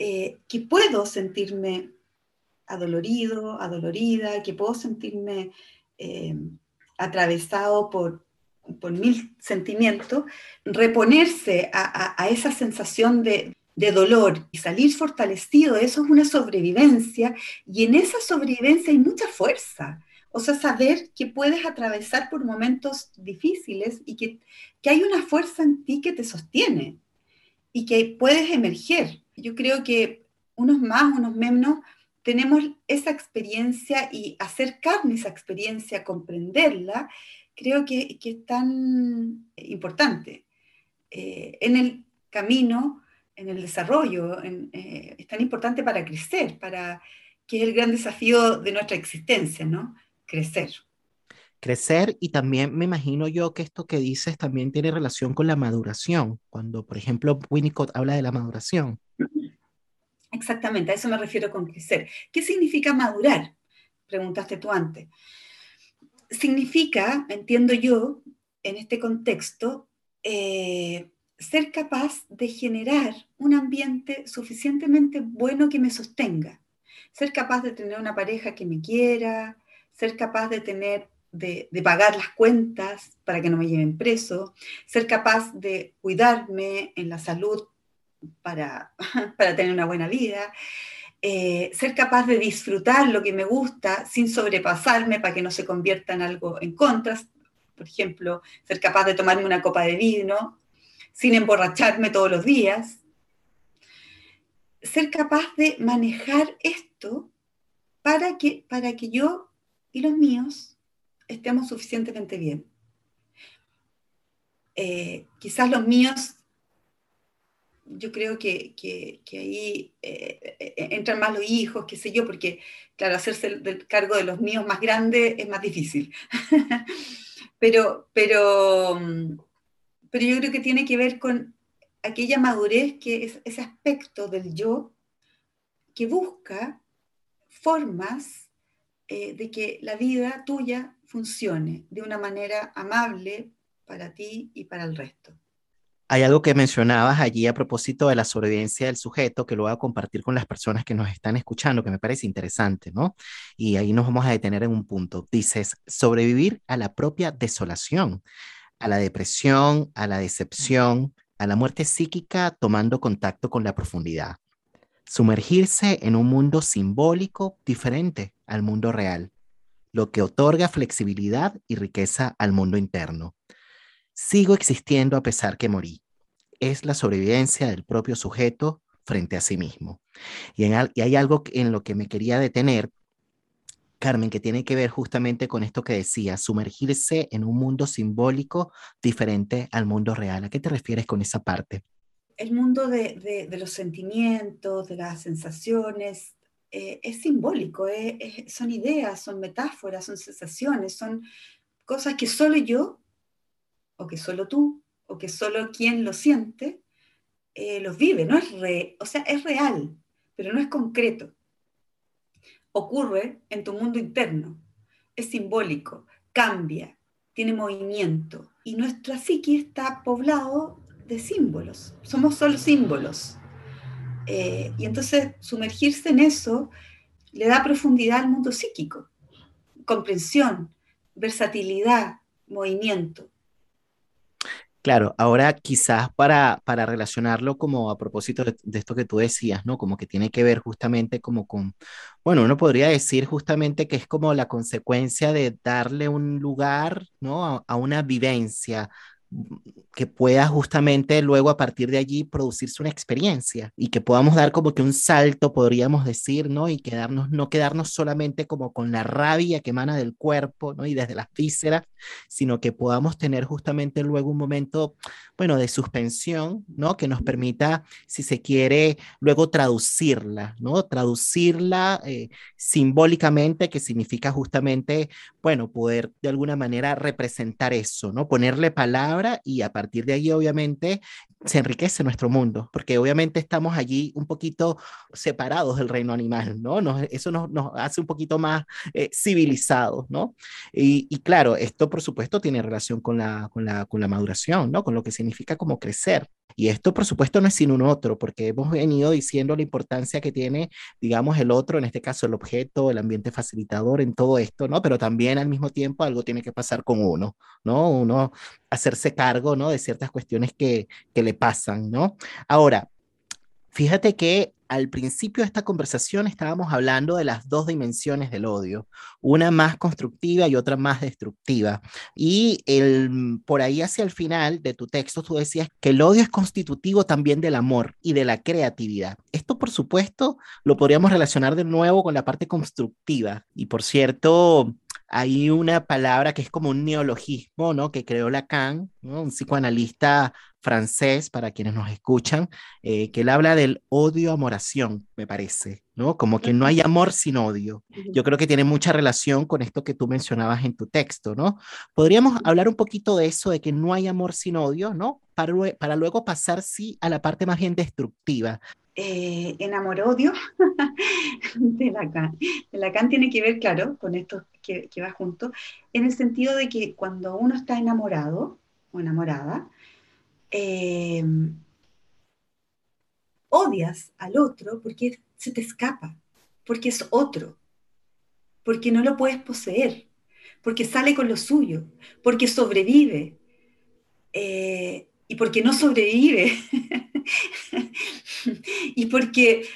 Eh, que puedo sentirme adolorido, adolorida, que puedo sentirme eh, atravesado por, mil sentimientos, reponerse a esa sensación de, de dolor y salir fortalecido, eso es una sobrevivencia y en esa sobrevivencia hay mucha fuerza. O sea, saber que puedes atravesar por momentos difíciles y que, que hay una fuerza en ti que te sostiene y que puedes emerger. Yo creo que unos más, unos menos, tenemos esa experiencia y hacer carne esa experiencia, comprenderla, creo que, que es tan importante. Eh, en el camino en el desarrollo, eh, es tan importante para crecer, para que es el gran desafío de nuestra existencia, ¿no? Crecer. Crecer y también me imagino yo que esto que dices también tiene relación con la maduración, cuando por ejemplo Winnicott habla de la maduración. Exactamente, a eso me refiero con crecer. ¿Qué significa madurar? Preguntaste tú antes. Significa, entiendo yo, en este contexto, eh, ser capaz de generar un ambiente suficientemente bueno que me sostenga, ser capaz de tener una pareja que me quiera, ser capaz de tener de, pagar las cuentas para que no me lleven preso, ser capaz de cuidarme en la salud para, para tener una buena vida, eh, ser capaz de disfrutar lo que me gusta sin sobrepasarme para que no se convierta en algo en contra. Por ejemplo, ser capaz de tomarme una copa de vino sin emborracharme todos los días. Ser capaz de manejar esto para que, para que yo y los míos estemos suficientemente bien. Eh, quizás los míos, yo creo que, ahí eh, eh, entran más los hijos, qué sé yo, porque, claro, hacerse el, cargo de los míos más grandes es más difícil. pero, pero, pero yo creo que tiene que ver con aquella madurez que es ese aspecto del yo que busca formas eh, de que la vida tuya funcione de una manera amable, para ti y para el resto. Hay algo que mencionabas allí a propósito de la sobrevivencia del sujeto que lo voy a compartir con las personas que nos están escuchando, que me parece interesante, ¿no? Y ahí nos vamos a detener en un punto. Dices, sobrevivir a la propia desolación, a la depresión, a la decepción, a la muerte psíquica tomando contacto con la profundidad. Sumergirse en un mundo simbólico diferente al mundo real, lo que otorga flexibilidad y riqueza al mundo interno. Sigo existiendo a pesar que morí. Es la sobrevivencia del propio sujeto frente a sí mismo. Y, hay algo en lo que me quería detener, Carmen, que tiene que ver justamente con esto que decía, sumergirse en un mundo simbólico diferente al mundo real. ¿A qué te refieres con esa parte? El mundo de, los sentimientos, de las sensaciones, eh, es simbólico, son ideas, son metáforas, son sensaciones, son cosas que solo yo o que solo tú, o que solo quien lo siente, eh, los vive, no es re, o sea, es real, pero no es concreto. Ocurre en tu mundo interno, es simbólico, cambia, tiene movimiento, y nuestra psique está poblado de símbolos, somos solo símbolos. Eh, y entonces sumergirse en eso le da profundidad al mundo psíquico, comprensión, versatilidad, movimiento. Claro, ahora quizás para, para relacionarlo como a propósito de, esto que tú decías, ¿no? Como que tiene que ver justamente como con, bueno, uno podría decir justamente que es como la consecuencia de darle un lugar, ¿no? A, a una vivencia, que pueda justamente luego a partir de allí producirse una experiencia y que podamos dar como que un salto, podríamos decir, ¿no? Y quedarnos, no quedarnos solamente como con la rabia que emana del cuerpo, ¿no? Y desde las vísceras, sino que podamos tener justamente luego un momento, bueno, de suspensión, ¿no? Que nos permita, si se quiere, luego traducirla, ¿no? Traducirla eh, simbólicamente, que significa justamente, bueno, poder de alguna manera representar eso, ¿no? Ponerle palabra y a partir de ahí, obviamente, se enriquece nuestro mundo, porque obviamente estamos allí un poquito separados del reino animal, ¿no? eso nos, hace un poquito más eh, civilizados, ¿no? Y, claro, esto por supuesto tiene relación con la, con, la, con la maduración, ¿no? Con lo que significa como crecer. Y esto, por supuesto, no es sin un otro, porque hemos venido diciendo la importancia que tiene, digamos, el otro, en este caso el objeto, el ambiente facilitador en todo esto, ¿no? Pero también al mismo tiempo algo tiene que pasar con uno, ¿no? Uno hacerse cargo, ¿no? De ciertas cuestiones que, que le pasan, ¿no? Ahora, fíjate que al principio de esta conversación estábamos hablando de las dos dimensiones del odio, una más constructiva y otra más destructiva. Y el, por ahí hacia el final de tu texto tú decías que el odio es constitutivo también del amor y de la creatividad. Esto, por supuesto, lo podríamos relacionar de nuevo con la parte constructiva. Y por cierto, hay una palabra que es como un neologismo, ¿no? Que creó Lacan, un psicoanalista francés, para quienes nos escuchan, eh, que él habla del odio-amoración, me parece, ¿no? Como que no hay amor sin odio. Yo creo que tiene mucha relación con esto que tú mencionabas en tu texto, ¿no? Podríamos hablar un poquito de eso, de que no hay amor sin odio, ¿no? Para, para luego pasar, sí, a la parte más bien destructiva. Eh, en amor-odio de Lacan. De Lacan tiene que ver, claro, con esto que, que va junto, en el sentido de que cuando uno está enamorado o enamorada, eh, odias al otro porque se te escapa, porque es otro, porque no lo puedes poseer, porque sale con lo suyo, porque sobrevive eh, y porque no sobrevive y porque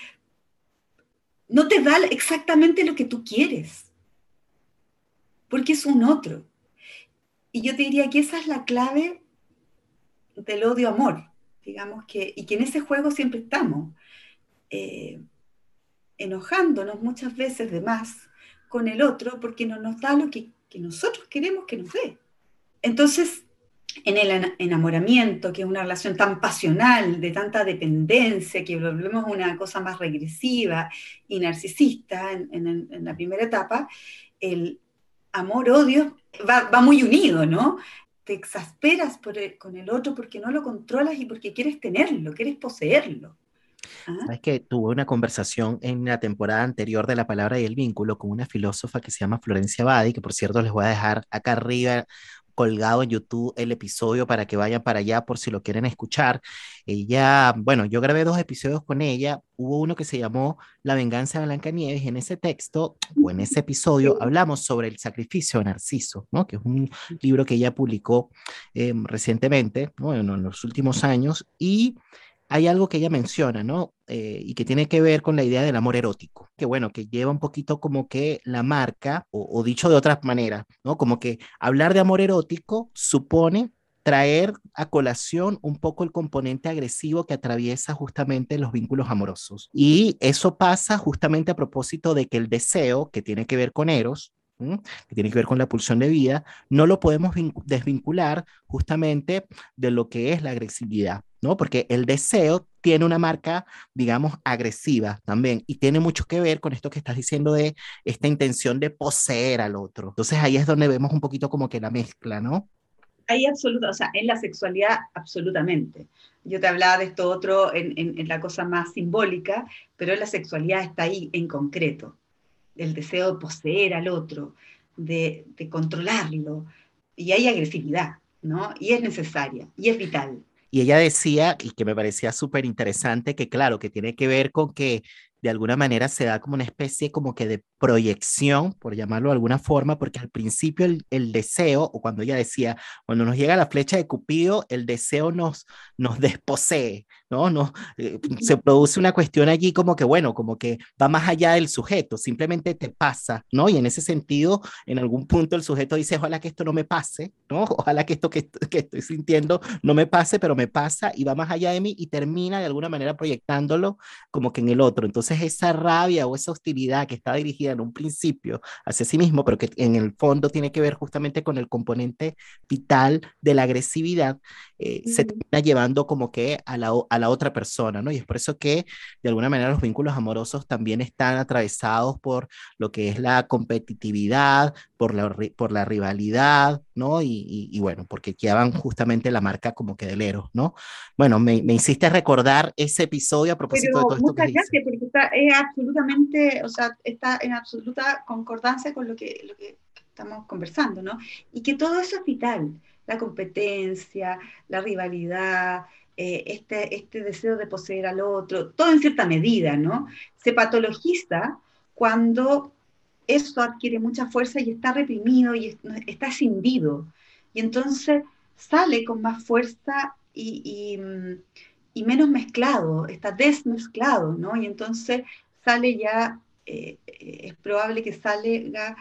no te da exactamente lo que tú quieres, porque es un otro. Y yo te diría que esa es la clave del odio-amor, digamos que, y que en ese juego siempre estamos, eh, enojándonos muchas veces de más con el otro porque no nos da lo que, nosotros queremos que nos dé. Entonces, en el enamoramiento, que es una relación tan pasional, de tanta dependencia, que volvemos una cosa más regresiva y narcisista en, la primera etapa, el amor-odio va, muy unido, ¿no? Te exasperas con el otro porque no lo controlas y porque quieres tenerlo, quieres poseerlo. ¿Ah? Sabes que tuve una conversación en la temporada anterior de La Palabra y el Vínculo con una filósofa que se llama Florencia Badi, que por cierto les voy a dejar acá arriba colgado en YouTube el episodio para que vayan para allá por si lo quieren escuchar. Ella, bueno, yo grabé dos episodios con ella. Hubo uno que se llamó La venganza de Blancanieves. En ese texto o en ese episodio hablamos sobre el sacrificio de Narciso, ¿no? que es un libro que ella publicó em, recientemente, bueno, en los últimos años. Y hay algo que ella menciona, ¿no? Eh, y que tiene que ver con la idea del amor erótico, que bueno, que lleva un poquito como que la marca, o, dicho de otra manera, ¿no? Como que hablar de amor erótico supone traer a colación un poco el componente agresivo que atraviesa justamente los vínculos amorosos. Y eso pasa justamente a propósito de que el deseo, que tiene que ver con Eros, que tiene que ver con la pulsión de vida, no lo podemos desvincular justamente de lo que es la agresividad. ¿No? Porque el deseo tiene una marca, digamos, agresiva también y tiene mucho que ver con esto que estás diciendo de esta intención de poseer al otro. Entonces ahí es donde vemos un poquito como que la mezcla, ¿no? Ahí absoluta, o sea, en la sexualidad absolutamente. Yo te hablaba de esto otro en, la cosa más simbólica, pero la sexualidad está ahí en concreto. El deseo de poseer al otro, de, de controlarlo. Y hay agresividad, ¿no? Y es necesaria, y es vital. Y ella decía, y que me parecía súper interesante, que claro, que tiene que ver con que de alguna manera se da como una especie como que de proyección, por llamarlo de alguna forma, porque al principio el, el, deseo, o cuando ella decía, cuando nos llega la flecha de Cupido, el deseo nos, nos desposee, ¿no? no eh, se produce una cuestión allí como que, bueno, como que va más allá del sujeto, simplemente te pasa, ¿no? Y en ese sentido, en algún punto el sujeto dice, ojalá que esto no me pase, ¿no? Ojalá que esto que, que estoy sintiendo no me pase, pero me pasa y va más allá de mí y termina de alguna manera proyectándolo como que en el otro. Entonces esa rabia o esa hostilidad que está dirigida en un principio hacia sí mismo, pero que en el fondo tiene que ver justamente con el componente vital de la agresividad, eh, se termina llevando como que a la, a la otra persona, ¿no? Y es por eso que de alguna manera los vínculos amorosos también están atravesados por lo que es la competitividad, por la, por la rivalidad, ¿no? Y, y, bueno, porque llevan justamente la marca como que del héroe, ¿no? Bueno, me, me hiciste recordar ese episodio a propósito de todo esto. Muchas gracias, porque está, es absolutamente, o sea, está en absoluta concordancia con lo que, lo que estamos conversando, ¿no? Y que todo eso es vital, la competencia, la rivalidad, eh, este, este deseo de poseer al otro, todo en cierta medida, ¿no? Se patologiza cuando eso adquiere mucha fuerza y está reprimido y está escindido. Y entonces sale con más fuerza y, y, menos mezclado, está desmezclado, ¿no? Y entonces sale ya, eh, eh, es probable que salga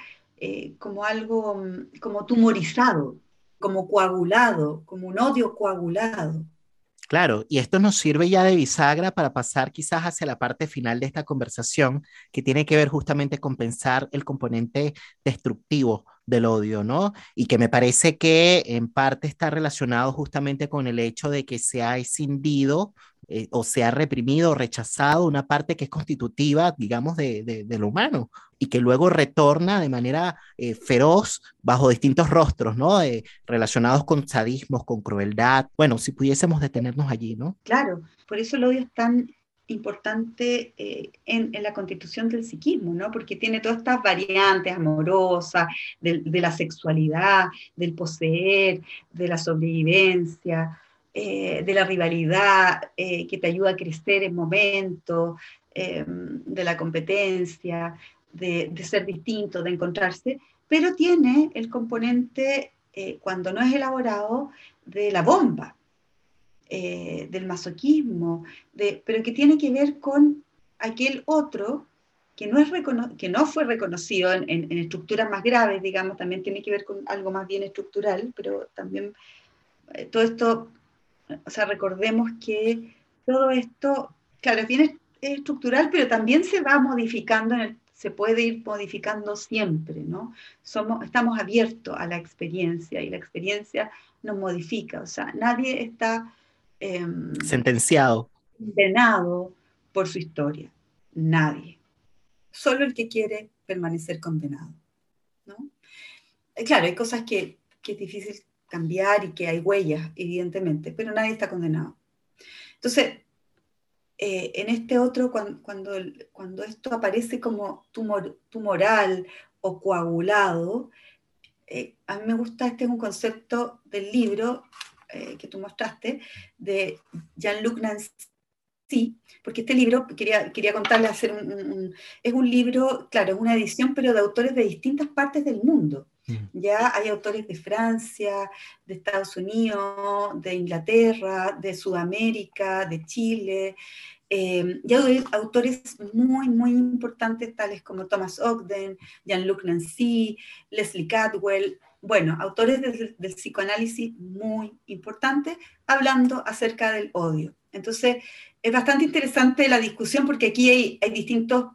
como algo, mm, como tumorizado, como coagulado, como un odio coagulado. Claro, y esto nos sirve ya de bisagra para pasar quizás hacia la parte final de esta conversación, que tiene que ver justamente con pensar el componente destructivo del odio, ¿no? Y que me parece que en parte está relacionado justamente con el hecho de que se ha escindido eh, o se ha reprimido o rechazado una parte que es constitutiva, digamos, de, de, lo humano y que luego retorna de manera eh, feroz bajo distintos rostros, ¿no? Eh, relacionados con sadismos, con crueldad. Bueno, si pudiésemos detenernos allí, ¿no? Claro, por eso el odio es tan importante en, en, la constitución del psiquismo, ¿no? Porque tiene todas estas variantes amorosas, de, de la sexualidad, del poseer, de la sobrevivencia, eh, de la rivalidad eh, que te ayuda a crecer en momentos, eh, de la competencia, de, ser distinto, de encontrarse, pero tiene el componente, cuando no es elaborado, de la bomba, del masoquismo, de, pero que tiene que ver con aquel otro que no, es que no fue reconocido en, en, estructuras más graves, digamos, también tiene que ver con algo más bien estructural, pero también todo esto o sea, recordemos que todo esto, claro, es bien estructural, pero también se va modificando, se puede ir modificando siempre, ¿no? Somos, estamos abiertos a la experiencia y la experiencia nos modifica, o sea, nadie está... Em, Sentenciado. Condenado por su historia, nadie. Solo el que quiere permanecer condenado, ¿no? Eh, claro, hay cosas que, que es difícil cambiar y que hay huellas, evidentemente, pero nadie está condenado. Entonces, eh, en este otro, cuando, cuando, esto aparece como tumor, tumoral o coagulado, eh, a mí me gusta, este es un concepto del libro eh, que tú mostraste, de Jean-Luc Nancy, porque este libro, quería, quería contarle, hacer un, es un libro, claro, es una edición, pero de autores de distintas partes del mundo. Ya hay autores de Francia, de Estados Unidos, de Inglaterra, de Sudamérica, de Chile, eh, y hay autores muy, muy importantes, tales como Thomas Ogden, Jean-Luc Nancy, Leslie Cadwell, bueno, autores del, psicoanálisis muy importantes, hablando acerca del odio. Entonces, es bastante interesante la discusión porque aquí hay distintos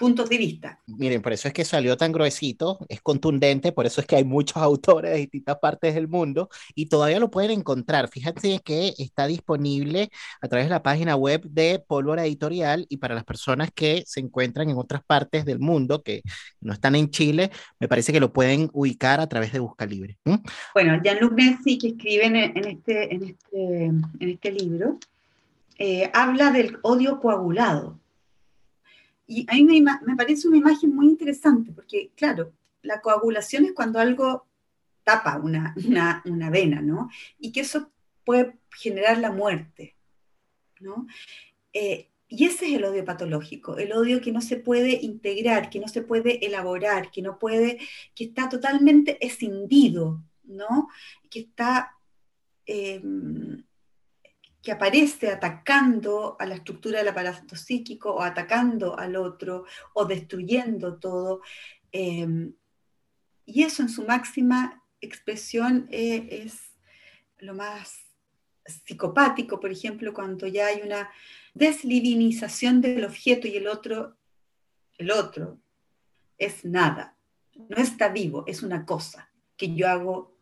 puntos de vista. Miren, por eso es que salió tan gruesito, es contundente, por eso es que hay muchos autores de distintas partes del mundo y todavía lo pueden encontrar. Fíjense que está disponible a través de la página web de Pólvora Editorial y para las personas que se encuentran en otras partes del mundo, que no están en Chile, me parece que lo pueden ubicar a través de Busca Libre. Bueno, Jean-Luc Nancy, que escribe en, este, en, este, en este libro, eh, habla del odio coagulado y a mí me, parece una imagen muy interesante, porque claro, la coagulación es cuando algo tapa una, una, vena, ¿no? Y que eso puede generar la muerte, ¿no? Eh, y ese es el odio patológico, el odio que no se puede integrar, que no se puede elaborar, que no puede, que está totalmente escindido, ¿no? Que está em, que aparece atacando a la estructura del aparato psíquico o atacando al otro o destruyendo todo. Em, y eso en su máxima expresión eh, es lo más psicopático, por ejemplo, cuando ya hay una deslivinización del objeto y el otro, el otro es nada, no está vivo, es una cosa, que yo hago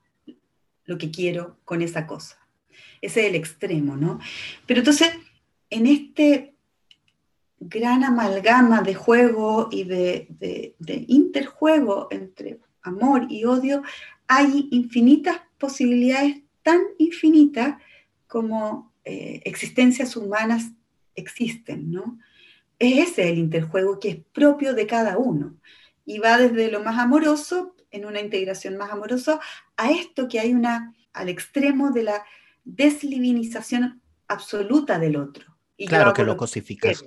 lo que quiero con esa cosa. Ese es el extremo, ¿no? Pero entonces, en este gran amalgama de juego y de, interjuego entre amor y odio, hay infinitas posibilidades, tan infinitas como eh, existencias humanas existen, ¿no? Es ese el interjuego que es propio de cada uno y va desde lo más amoroso, en una integración más amorosa, a esto que hay una, al extremo de la deslivinización absoluta del otro. Y claro que lo, cosificas.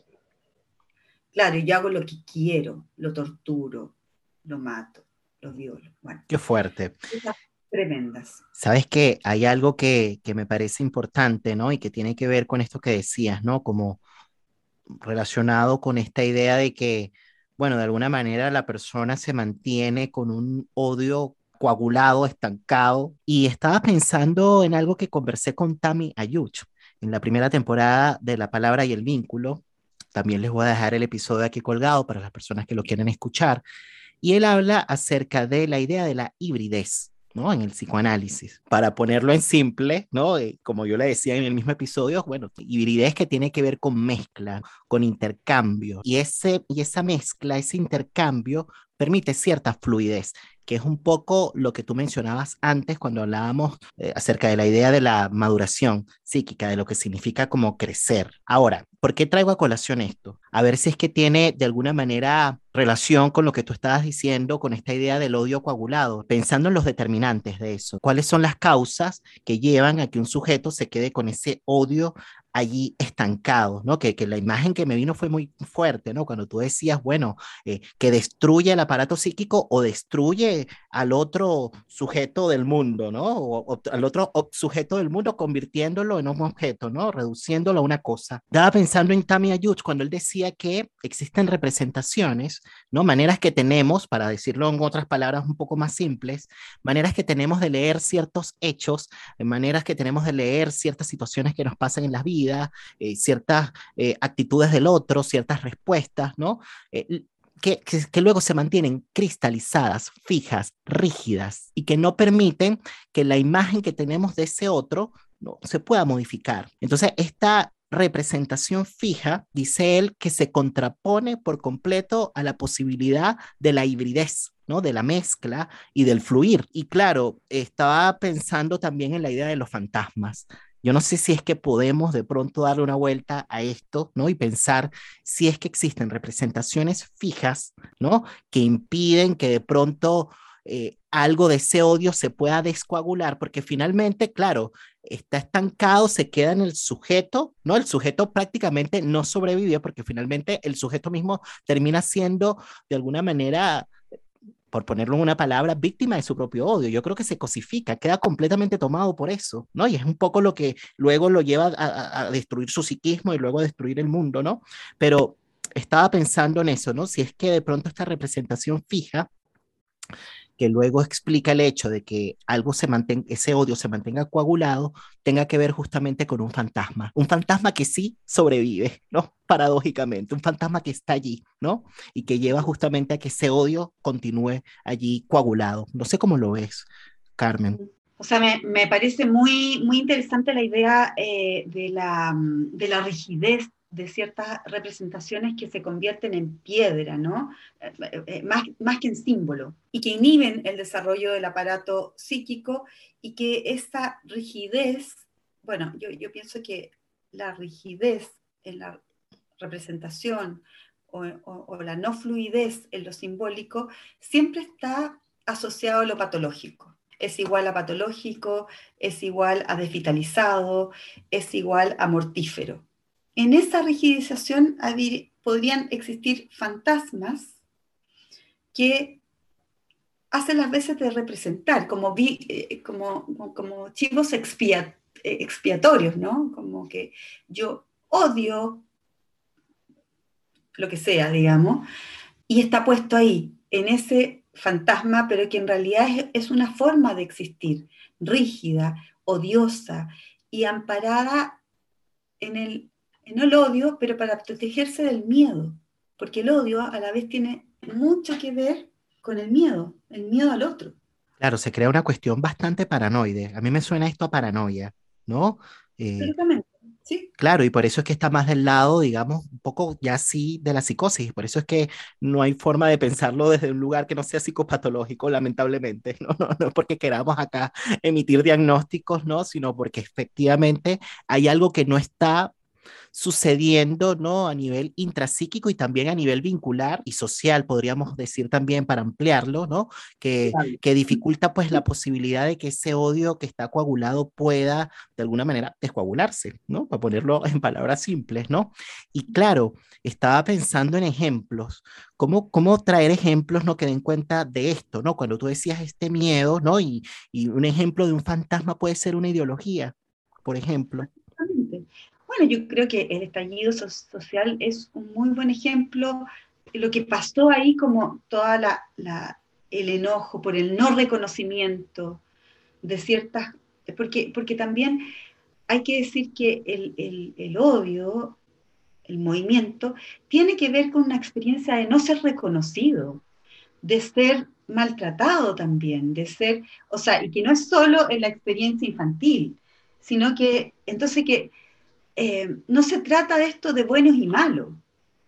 claro, y yo hago lo que quiero, lo torturo, lo mato, lo violo. Bueno, Qué fuerte. tremendas. Sabes que hay algo que, que me parece importante, ¿no? Y que tiene que ver con esto que decías, ¿no? Como relacionado con esta idea de que, bueno, de alguna manera la persona se mantiene con un odio coagulado, estancado. Y estaba pensando en algo que conversé con Tami Ayuch en la primera temporada de La Palabra y el Vínculo. También les voy a dejar el episodio aquí colgado para las personas que lo quieren escuchar. Y él habla acerca de la idea de la hibridez. ¿no? En el psicoanálisis. Para ponerlo en simple, ¿no? Eh, como yo le decía en el mismo episodio, bueno, hibridez que tiene que ver con mezcla, con intercambio. Y, ese, y esa mezcla, ese intercambio permite cierta fluidez que es un poco lo que tú mencionabas antes cuando hablábamos eh, acerca de la idea de la maduración psíquica, de lo que significa como crecer. Ahora, ¿por qué traigo a colación esto? A ver si es que tiene de alguna manera relación con lo que tú estabas diciendo, con esta idea del odio coagulado, pensando en los determinantes de eso. ¿Cuáles son las causas que llevan a que un sujeto se quede con ese odio allí estancado, ¿no? Que, que, la imagen que me vino fue muy fuerte, ¿no? Cuando tú decías, bueno, eh, que destruye el aparato psíquico o destruye al otro sujeto del mundo, ¿no? O, al otro sujeto del mundo convirtiéndolo en un objeto, ¿no? Reduciéndolo a una cosa. Estaba pensando en Tammy Ayuch cuando él decía que existen representaciones, ¿no? Maneras que tenemos, para decirlo en otras palabras un poco más simples, maneras que tenemos de leer ciertos hechos, maneras que tenemos de leer ciertas situaciones que nos pasan en las vidas eh, ciertas eh, actitudes del otro, ciertas respuestas, ¿no? Eh, que, luego se mantienen cristalizadas, fijas, rígidas y que no permiten que la imagen que tenemos de ese otro se pueda modificar. Entonces, esta representación fija, dice él, que se contrapone por completo a la posibilidad de la hibridez, ¿no? De la mezcla y del fluir. Y claro, estaba pensando también en la idea de los fantasmas. Yo no sé si es que podemos de pronto darle una vuelta a esto, ¿no? Y pensar si es que existen representaciones fijas, ¿no? Que impiden que de pronto eh, algo de ese odio se pueda descoagular, porque finalmente, claro, está estancado, se queda en el sujeto, ¿no? El sujeto prácticamente no sobrevive porque finalmente el sujeto mismo termina siendo de alguna manera por ponerlo en una palabra, víctima de su propio odio. Yo creo que se cosifica, queda completamente tomado por eso, ¿no? Y es un poco lo que luego lo lleva a, destruir su psiquismo y luego a destruir el mundo, ¿no? Pero estaba pensando en eso, ¿no? Si es que de pronto esta representación fija que luego explica el hecho de que algo se mantenga, ese odio se mantenga coagulado, tenga que ver justamente con un fantasma, un fantasma que sí sobrevive, ¿no? Paradójicamente, un fantasma que está allí, ¿no? Y que lleva justamente a que ese odio continúe allí coagulado. No sé cómo lo ves, Carmen. O sea, me, me parece muy, muy interesante la idea eh, de, la, de la rigidez de ciertas representaciones que se convierten en piedra, ¿no? Eh, eh, más, más, que en símbolo, y que inhiben el desarrollo del aparato psíquico y que esa rigidez, bueno, yo, yo pienso que la rigidez en la representación o, o, la no fluidez en lo simbólico siempre está asociado a lo patológico. Es igual a patológico, es igual a desvitalizado, es igual a mortífero en esa rigidización podrían existir fantasmas que hacen las veces de representar, como, eh, chivos expiatorios, ¿no? Como que yo odio lo que sea, digamos, y está puesto ahí, en ese fantasma, pero que en realidad es una forma de existir, rígida, odiosa y amparada en el no el odio, pero para protegerse del miedo, porque el odio a la vez tiene mucho que ver con el miedo, el miedo al otro. Claro, se crea una cuestión bastante paranoide. A mí me suena esto a paranoia, ¿no? Eh, sí. Claro, y por eso es que está más del lado, digamos, un poco ya sí de la psicosis. Por eso es que no hay forma de pensarlo desde un lugar que no sea psicopatológico, lamentablemente. No, no, no porque queramos acá emitir diagnósticos, ¿no? Sino porque efectivamente hay algo que no está sucediendo, ¿no? A nivel intrapsíquico y también a nivel vincular y social, podríamos decir también para ampliarlo, ¿no? Que, que dificulta pues la posibilidad de que ese odio que está coagulado pueda de alguna manera descoagularse, ¿no? Para ponerlo en palabras simples, ¿no? Y claro, estaba pensando en ejemplos, ¿cómo, cómo traer ejemplos, ¿no? Que den cuenta de esto, ¿no? Cuando tú decías este miedo, ¿no? Y, y un ejemplo de un fantasma puede ser una ideología, por ejemplo. Bueno, yo creo que el estallido social es un muy buen ejemplo. Lo que pasó ahí, como toda la, el enojo por el no reconocimiento de ciertas, porque, porque también hay que decir que el, el, odio, el movimiento, tiene que ver con una experiencia de no ser reconocido, de ser maltratado también, de ser, o sea, y que no es solo en la experiencia infantil, sino que entonces que eh, no se trata de esto de buenos y malos,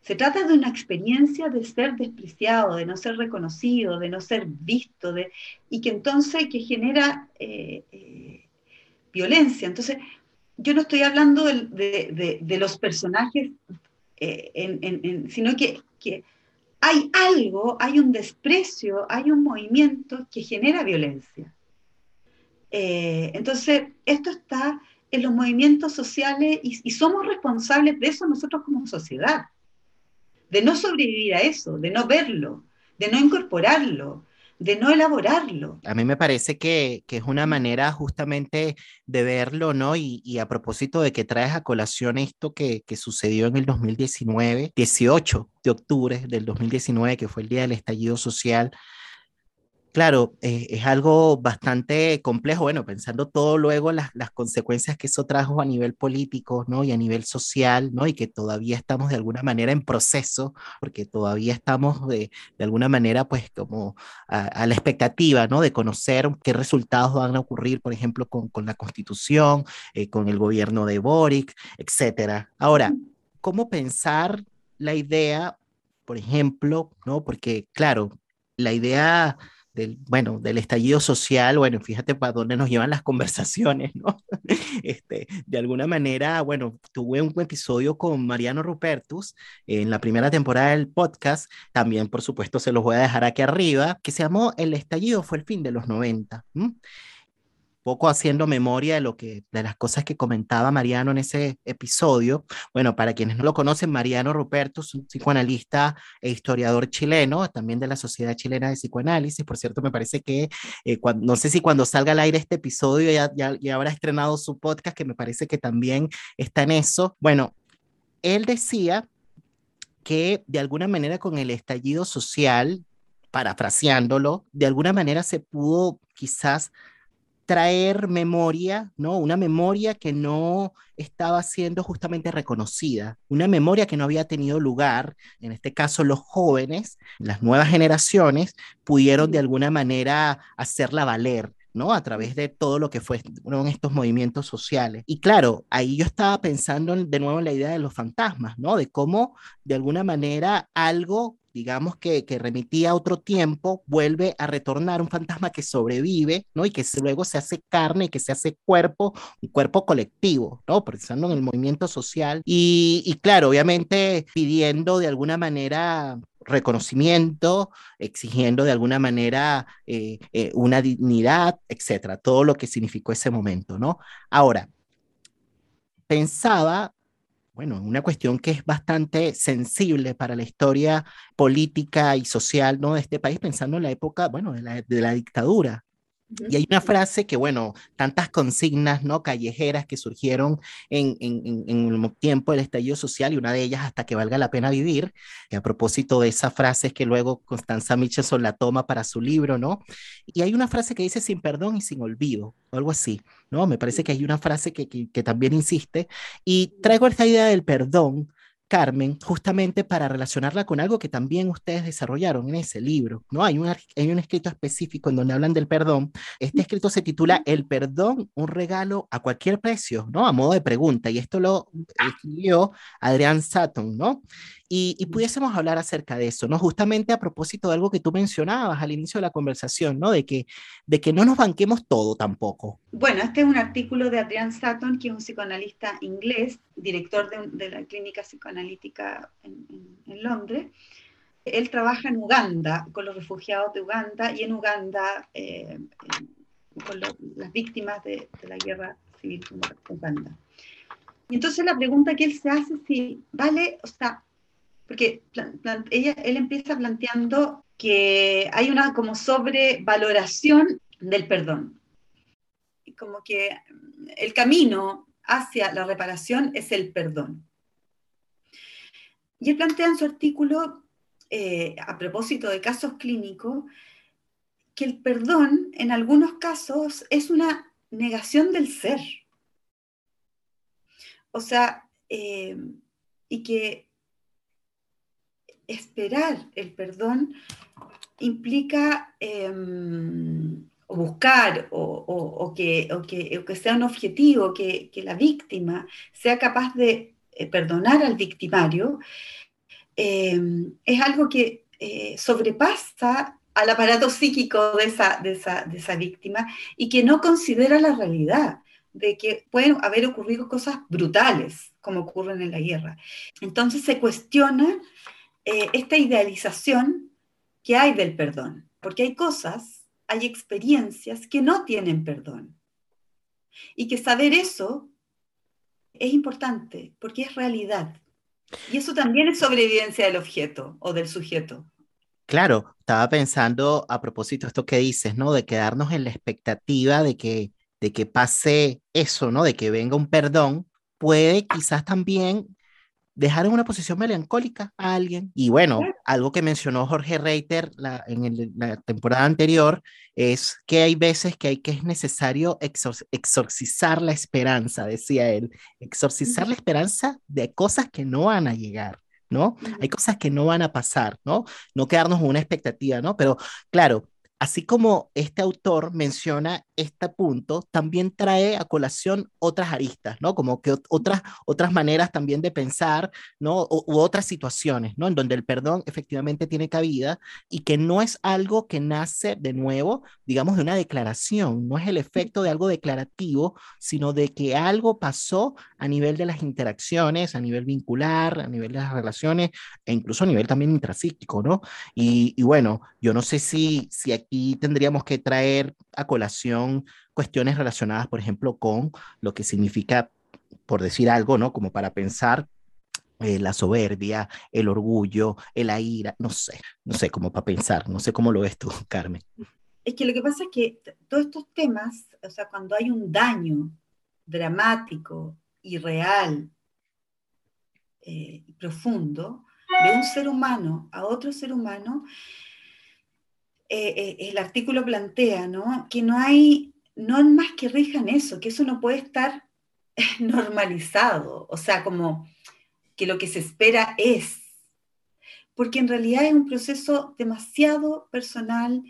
se trata de una experiencia de ser despreciado, de no ser reconocido, de no ser visto, de, y que entonces que genera eh, eh, violencia. Entonces, yo no estoy hablando de, los personajes, sino que, que, hay algo, hay un desprecio, hay un movimiento que genera violencia. entonces, esto está en los movimientos sociales y, somos responsables de eso nosotros como sociedad, de no sobrevivir a eso, de no verlo, de no incorporarlo, de no elaborarlo. A mí me parece que, que es una manera justamente de verlo, ¿no? Y, y, a propósito de que traes a colación esto que, que sucedió en el 2019, 18 de octubre del 2019, que fue el día del estallido social, Claro, eh, es algo bastante complejo, bueno, pensando todo luego las, las, consecuencias que eso trajo a nivel político, ¿no? Y a nivel social, ¿no? Y que todavía estamos de alguna manera en proceso, porque todavía estamos de, de alguna manera, pues, como a, la expectativa, ¿no? De conocer qué resultados van a ocurrir, por ejemplo, con, con la constitución, eh, con el gobierno de Boric, etcétera. Ahora, ¿cómo pensar la idea, por ejemplo, ¿no? Porque, claro, la idea del, bueno, del estallido social, bueno, fíjate para dónde nos llevan las conversaciones. Este, de alguna manera, bueno, tuve un episodio con Mariano Rupertus en la primera temporada del podcast, también por supuesto se los voy a dejar aquí arriba, que se llamó El estallido fue el fin de los 90 poco haciendo memoria de lo que de las cosas que comentaba Mariano en ese episodio. Bueno, para quienes no lo conocen, Mariano Ruperto es un psicoanalista e historiador chileno, también de la Sociedad Chilena de Psicoanálisis. Por cierto, me parece que eh, no sé si cuando salga al aire este episodio ya, ya, ya habrá estrenado su podcast, que me parece que también está en eso. Bueno, él decía que de alguna manera con el estallido social, parafraseándolo, de alguna manera se pudo quizás traer memoria, ¿no? Una memoria que no estaba siendo justamente reconocida, una memoria que no había tenido lugar, en este caso los jóvenes, las nuevas generaciones, pudieron de alguna manera hacerla valer. ¿no? A través de todo lo que fueron estos movimientos sociales. Y claro, ahí yo estaba pensando de nuevo en la idea de los fantasmas, ¿no? De cómo de alguna manera algo digamos que, que remitía a otro tiempo, vuelve a retornar un fantasma que sobrevive, ¿no? Y que luego se hace carne y que se hace cuerpo, un cuerpo colectivo, ¿no? Pensando en el movimiento social. Y, y claro, obviamente pidiendo de alguna manera reconocimiento, exigiendo de alguna manera eh, eh, una dignidad, etcétera, todo lo que significó ese momento, ¿no? Ahora, pensaba bueno, una cuestión que es bastante sensible para la historia política y social ¿no? de este país, pensando en la época, bueno, de la, de la dictadura, y hay una frase que, bueno, tantas consignas, ¿no? Callejeras que surgieron en, en, en, el tiempo del estallido social y una de ellas hasta que valga la pena vivir, que a propósito de esa frase es que luego Constanza Michelson la toma para su libro, ¿no? Y hay una frase que dice sin perdón y sin olvido, o algo así, ¿no? Me parece que hay una frase que, que, que también insiste y traigo esta idea del perdón Carmen, justamente para relacionarla con algo que también ustedes desarrollaron en ese libro, ¿no? Hay un, hay un escrito específico en donde hablan del perdón. Este escrito se titula El perdón, un regalo a cualquier precio, ¿no? A modo de pregunta, y esto lo escribió Adrián Sutton, ¿no? y, pudiésemos hablar acerca de eso, ¿no? Justamente a propósito de algo que tú mencionabas al inicio de la conversación, ¿no? De que, de que no nos banquemos todo tampoco. Bueno, este es un artículo de Adrian Sutton, que es un psicoanalista inglés, director de, la clínica psicoanalítica en, Londres. Él trabaja en Uganda, con los refugiados de Uganda, y en Uganda eh, con las víctimas de, la guerra civil en Uganda. Y entonces la pregunta que él se hace es si, vale, o sea, porque ella, él empieza planteando que hay una como sobrevaloración del perdón. Como que el camino hacia la reparación es el perdón. Y él plantea en su artículo, eh, a propósito de casos clínicos, que el perdón en algunos casos es una negación del ser. O sea, eh, y que esperar el perdón implica em, buscar o, que, que, sea un objetivo, que, la víctima sea capaz de perdonar al victimario, em, es algo que eh, sobrepasa al aparato psíquico de esa, víctima y que no considera la realidad de que pueden haber ocurrido cosas brutales como ocurren en la guerra. Entonces se cuestiona eh, esta idealización que hay del perdón, porque hay cosas, hay experiencias que no tienen perdón. Y que saber eso es importante, porque es realidad. Y eso también es sobrevivencia del objeto o del sujeto. Claro, estaba pensando a propósito esto que dices, ¿no? De quedarnos en la expectativa de que, de que pase eso, ¿no? De que venga un perdón, puede quizás también dejar en una posición melancólica a alguien. Y bueno, algo que mencionó Jorge Reiter en la temporada anterior es que hay veces que, hay, que es necesario exorcizar la esperanza, decía él, exorcizar la esperanza de cosas que no van a llegar. ¿no? Hay cosas que no van a pasar, ¿no? No quedarnos con una expectativa, ¿no? Pero claro, así como este autor menciona este punto, también trae a colación otras aristas, ¿no? Como que otras, otras maneras también de pensar, ¿no? u otras situaciones, ¿no? En donde el perdón efectivamente tiene cabida y que no es algo que nace de nuevo, digamos, de una declaración, no es el efecto de algo declarativo, sino de que algo pasó a nivel de las interacciones, a nivel vincular, a nivel de las relaciones e incluso a nivel también intrapsíquico, ¿no? Y, y bueno, yo no sé si, si aquí y tendríamos que traer a colación cuestiones relacionadas, por ejemplo, con lo que significa, por decir algo, ¿no? Como para pensar eh, la soberbia, el orgullo, la ira, no sé, no sé cómo para pensar, no sé cómo lo ves tú, Carmen. Es que lo que pasa es que todos estos temas, o sea, cuando hay un daño dramático y real eh, profundo de un ser humano a otro ser humano, eh, eh, el artículo plantea, ¿no? Que no hay, no más que rijan eso, que eso no puede estar normalizado, o sea, como que lo que se espera es, porque en realidad es un proceso demasiado personal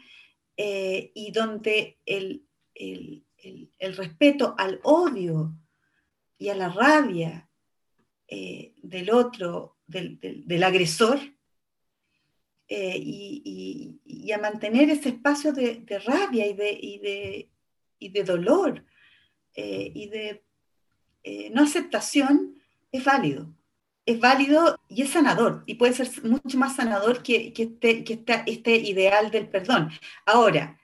eh, y donde el, respeto al odio y a la rabia del otro, del agresor, eh, y, a mantener ese espacio de, rabia y de, de, dolor eh, y de eh, no aceptación, es válido. Es válido y es sanador, y puede ser mucho más sanador que, que, este, que este ideal del perdón. Ahora,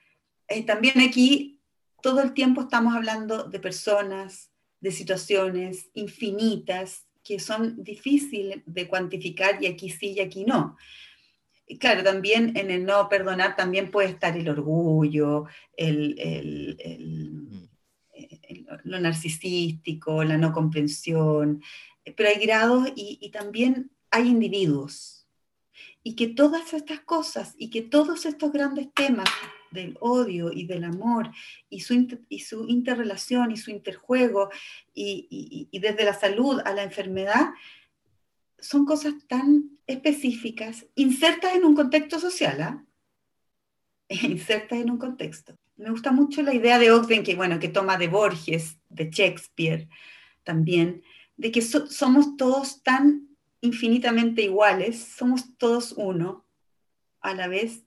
también aquí todo el tiempo estamos hablando de personas, de situaciones infinitas que son difíciles de cuantificar y aquí sí y aquí no claro, también en el no perdonar también puede estar el orgullo, mm. lo narcisístico, la no comprensión, pero hay grados y, también hay individuos. Y que todas estas cosas y que todos estos grandes temas del odio y del amor y su, y su interrelación y su interjuego y, y desde la salud a la enfermedad, son cosas tan específicas, insertas en un contexto social, ¿ah? insertas en un contexto. Me gusta mucho la idea de Ogden, que, bueno, que toma de Borges, de Shakespeare también, de que somos todos tan infinitamente iguales, somos todos uno a la vez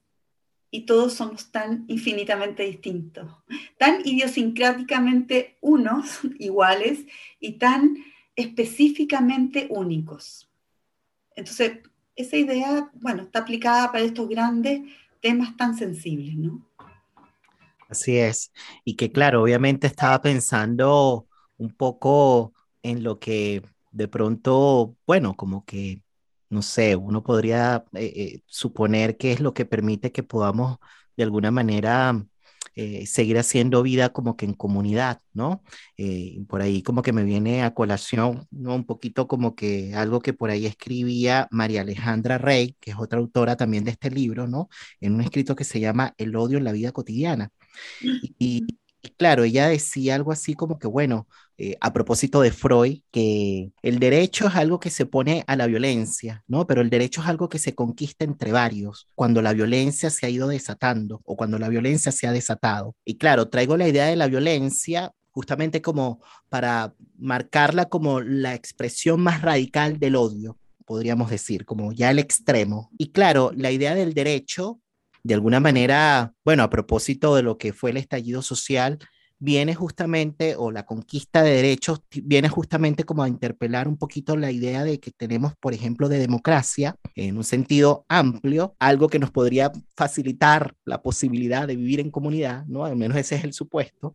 y todos somos tan infinitamente distintos, tan idiosincráticamente unos, iguales, y tan específicamente únicos. Entonces, esa idea, bueno, está aplicada para estos grandes temas tan sensibles, ¿no? Así es. Y que claro, obviamente estaba pensando un poco en lo que de pronto, bueno, como que, no sé, uno podría eh, eh, suponer que es lo que permite que podamos de alguna manera eh, seguir haciendo vida como que en comunidad, ¿no? Eh, por ahí como que me viene a colación, ¿no? Un poquito como que algo que por ahí escribía María Alejandra Rey, que es otra autora también de este libro, ¿no? En un escrito que se llama El odio en la vida cotidiana. y claro, ella decía algo así como que, bueno, eh, a propósito de Freud, que el derecho es algo que se pone a la violencia, ¿no? Pero el derecho es algo que se conquista entre varios, cuando la violencia se ha ido desatando o cuando la violencia se ha desatado. Y claro, traigo la idea de la violencia justamente como para marcarla como la expresión más radical del odio, podríamos decir, como ya el extremo. Y claro, la idea del derecho, de alguna manera, bueno, a propósito de lo que fue el estallido social, viene justamente, o la conquista de derechos viene justamente como a interpelar un poquito la idea de que tenemos, por ejemplo, de democracia en un sentido amplio, algo que nos podría facilitar la posibilidad de vivir en comunidad, ¿no? Al menos ese es el supuesto.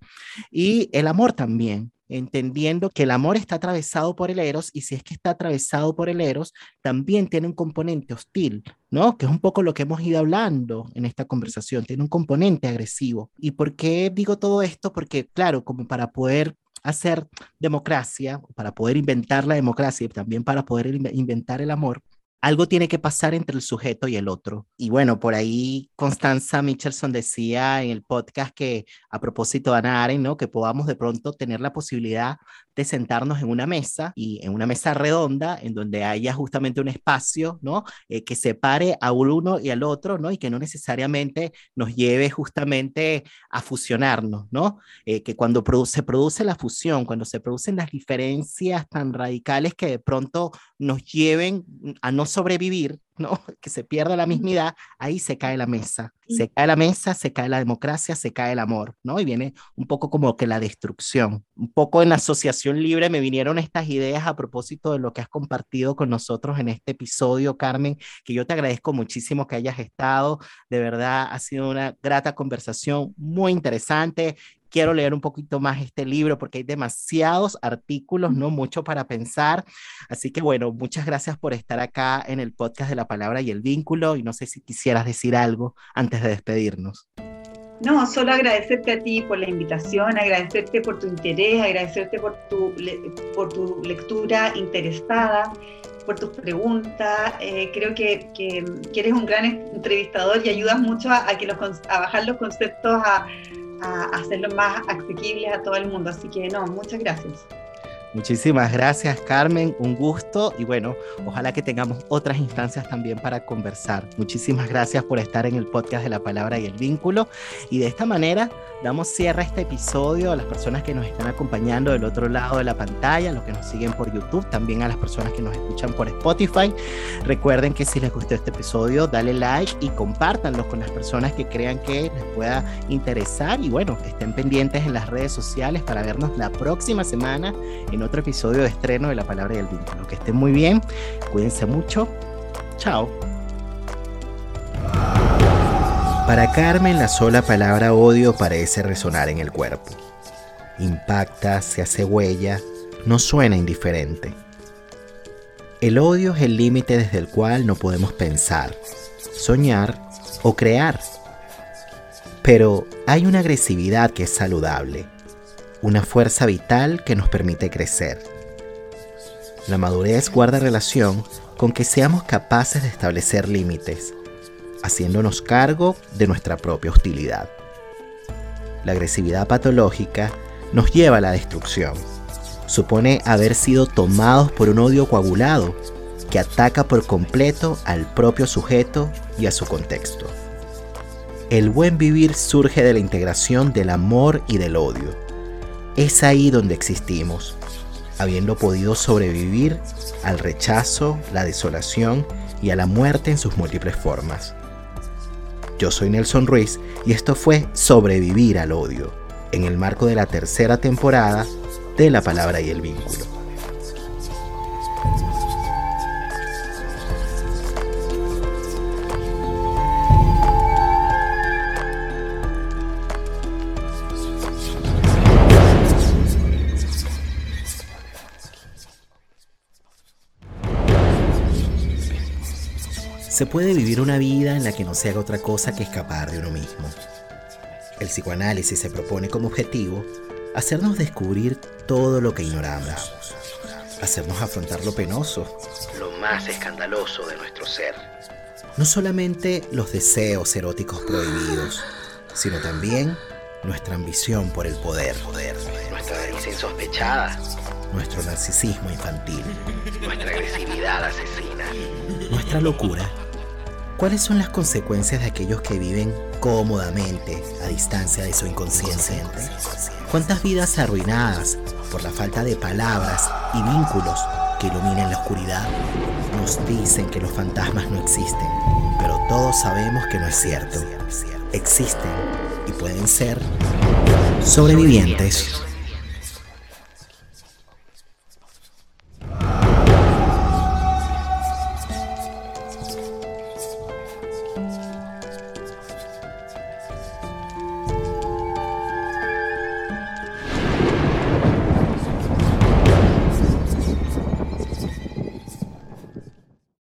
Y el amor también, entendiendo que el amor está atravesado por el eros y si es que está atravesado por el eros, también tiene un componente hostil, ¿no? Que es un poco lo que hemos ido hablando en esta conversación, tiene un componente agresivo. ¿Y por qué digo todo esto? Porque, claro, como para poder hacer democracia, para poder inventar la democracia y también para poder inventar el amor, algo tiene que pasar entre el sujeto y el otro. Y bueno, por ahí Constanza Michelson decía en el podcast que a propósito de Ana Aren, ¿no? Que podamos de pronto tener la posibilidad de sentarnos en una mesa y en una mesa redonda en donde haya justamente un espacio, ¿no? Eh, que separe a uno y al otro, ¿no? Y que no necesariamente nos lleve justamente a fusionarnos, ¿no? Eh, que cuando se produce la fusión, cuando se producen las diferencias tan radicales que de pronto nos lleven a no sobrevivir, ¿no? que se pierda la mismidad, ahí se cae la mesa. Se cae la mesa, se cae la democracia, se cae el amor, ¿no? Y viene un poco como que la destrucción. Un poco en la asociación libre me vinieron estas ideas a propósito de lo que has compartido con nosotros en este episodio, Carmen, que yo te agradezco muchísimo que hayas estado. De verdad, ha sido una grata conversación muy interesante quiero leer un poquito más este libro porque hay demasiados artículos, ¿no? Mucho para pensar. Así que bueno, muchas gracias por estar acá en el podcast de la palabra y el vínculo y no sé si quisieras decir algo antes de despedirnos. No, solo agradecerte a ti por la invitación, agradecerte por tu interés, agradecerte por tu, por tu lectura interesada, por tus preguntas. Eh, creo que, que, eres un gran entrevistador y ayudas mucho a, que los, a bajar los conceptos a, a hacerlo más asequible a todo el mundo. Así que no, muchas gracias. Muchísimas gracias, Carmen. Un gusto y bueno, ojalá que tengamos otras instancias también para conversar. Muchísimas gracias por estar en el podcast de la palabra y el vínculo. Y de esta manera damos cierre a este episodio a las personas que nos están acompañando del otro lado de la pantalla, a los que nos siguen por YouTube, también a las personas que nos escuchan por Spotify. Recuerden que si les gustó este episodio, dale like y compártanlo con las personas que crean que les pueda interesar. Y bueno, estén pendientes en las redes sociales para vernos la próxima semana en otro episodio de estreno de La Palabra y el Vínculo. Que estén muy bien, cuídense mucho. Chao. Para Carmen la sola palabra odio parece resonar en el cuerpo. Impacta, se hace huella, no suena indiferente. El odio es el límite desde el cual no podemos pensar, soñar o crear. Pero hay una agresividad que es saludable una fuerza vital que nos permite crecer. La madurez guarda relación con que seamos capaces de establecer límites, haciéndonos cargo de nuestra propia hostilidad. La agresividad patológica nos lleva a la destrucción. Supone haber sido tomados por un odio coagulado que ataca por completo al propio sujeto y a su contexto. El buen vivir surge de la integración del amor y del odio es ahí donde existimos, habiendo podido sobrevivir al rechazo, la desolación y a la muerte en sus múltiples formas. Yo soy Nelson Ruiz y esto fue Sobrevivir al Odio, en el marco de la tercera temporada de La Palabra y el Vínculo. Se puede vivir una vida en la que no se haga otra cosa que escapar de uno mismo. El psicoanálisis se propone como objetivo hacernos descubrir todo lo que ignoramos, hacernos afrontar lo penoso, lo más escandaloso de nuestro ser. No solamente los deseos eróticos prohibidos, sino también nuestra ambición por el poder, poder nuestra avaricia insospechada, nuestro narcisismo infantil, nuestra agresividad asesina, nuestra locura ¿Cuáles son las consecuencias de aquellos que viven cómodamente a distancia de su inconsciencia? ¿Cuántas vidas arruinadas por la falta de palabras y vínculos que iluminen la oscuridad? Nos dicen que los fantasmas no existen, pero todos sabemos que no es cierto. Existen y pueden ser sobrevivientes.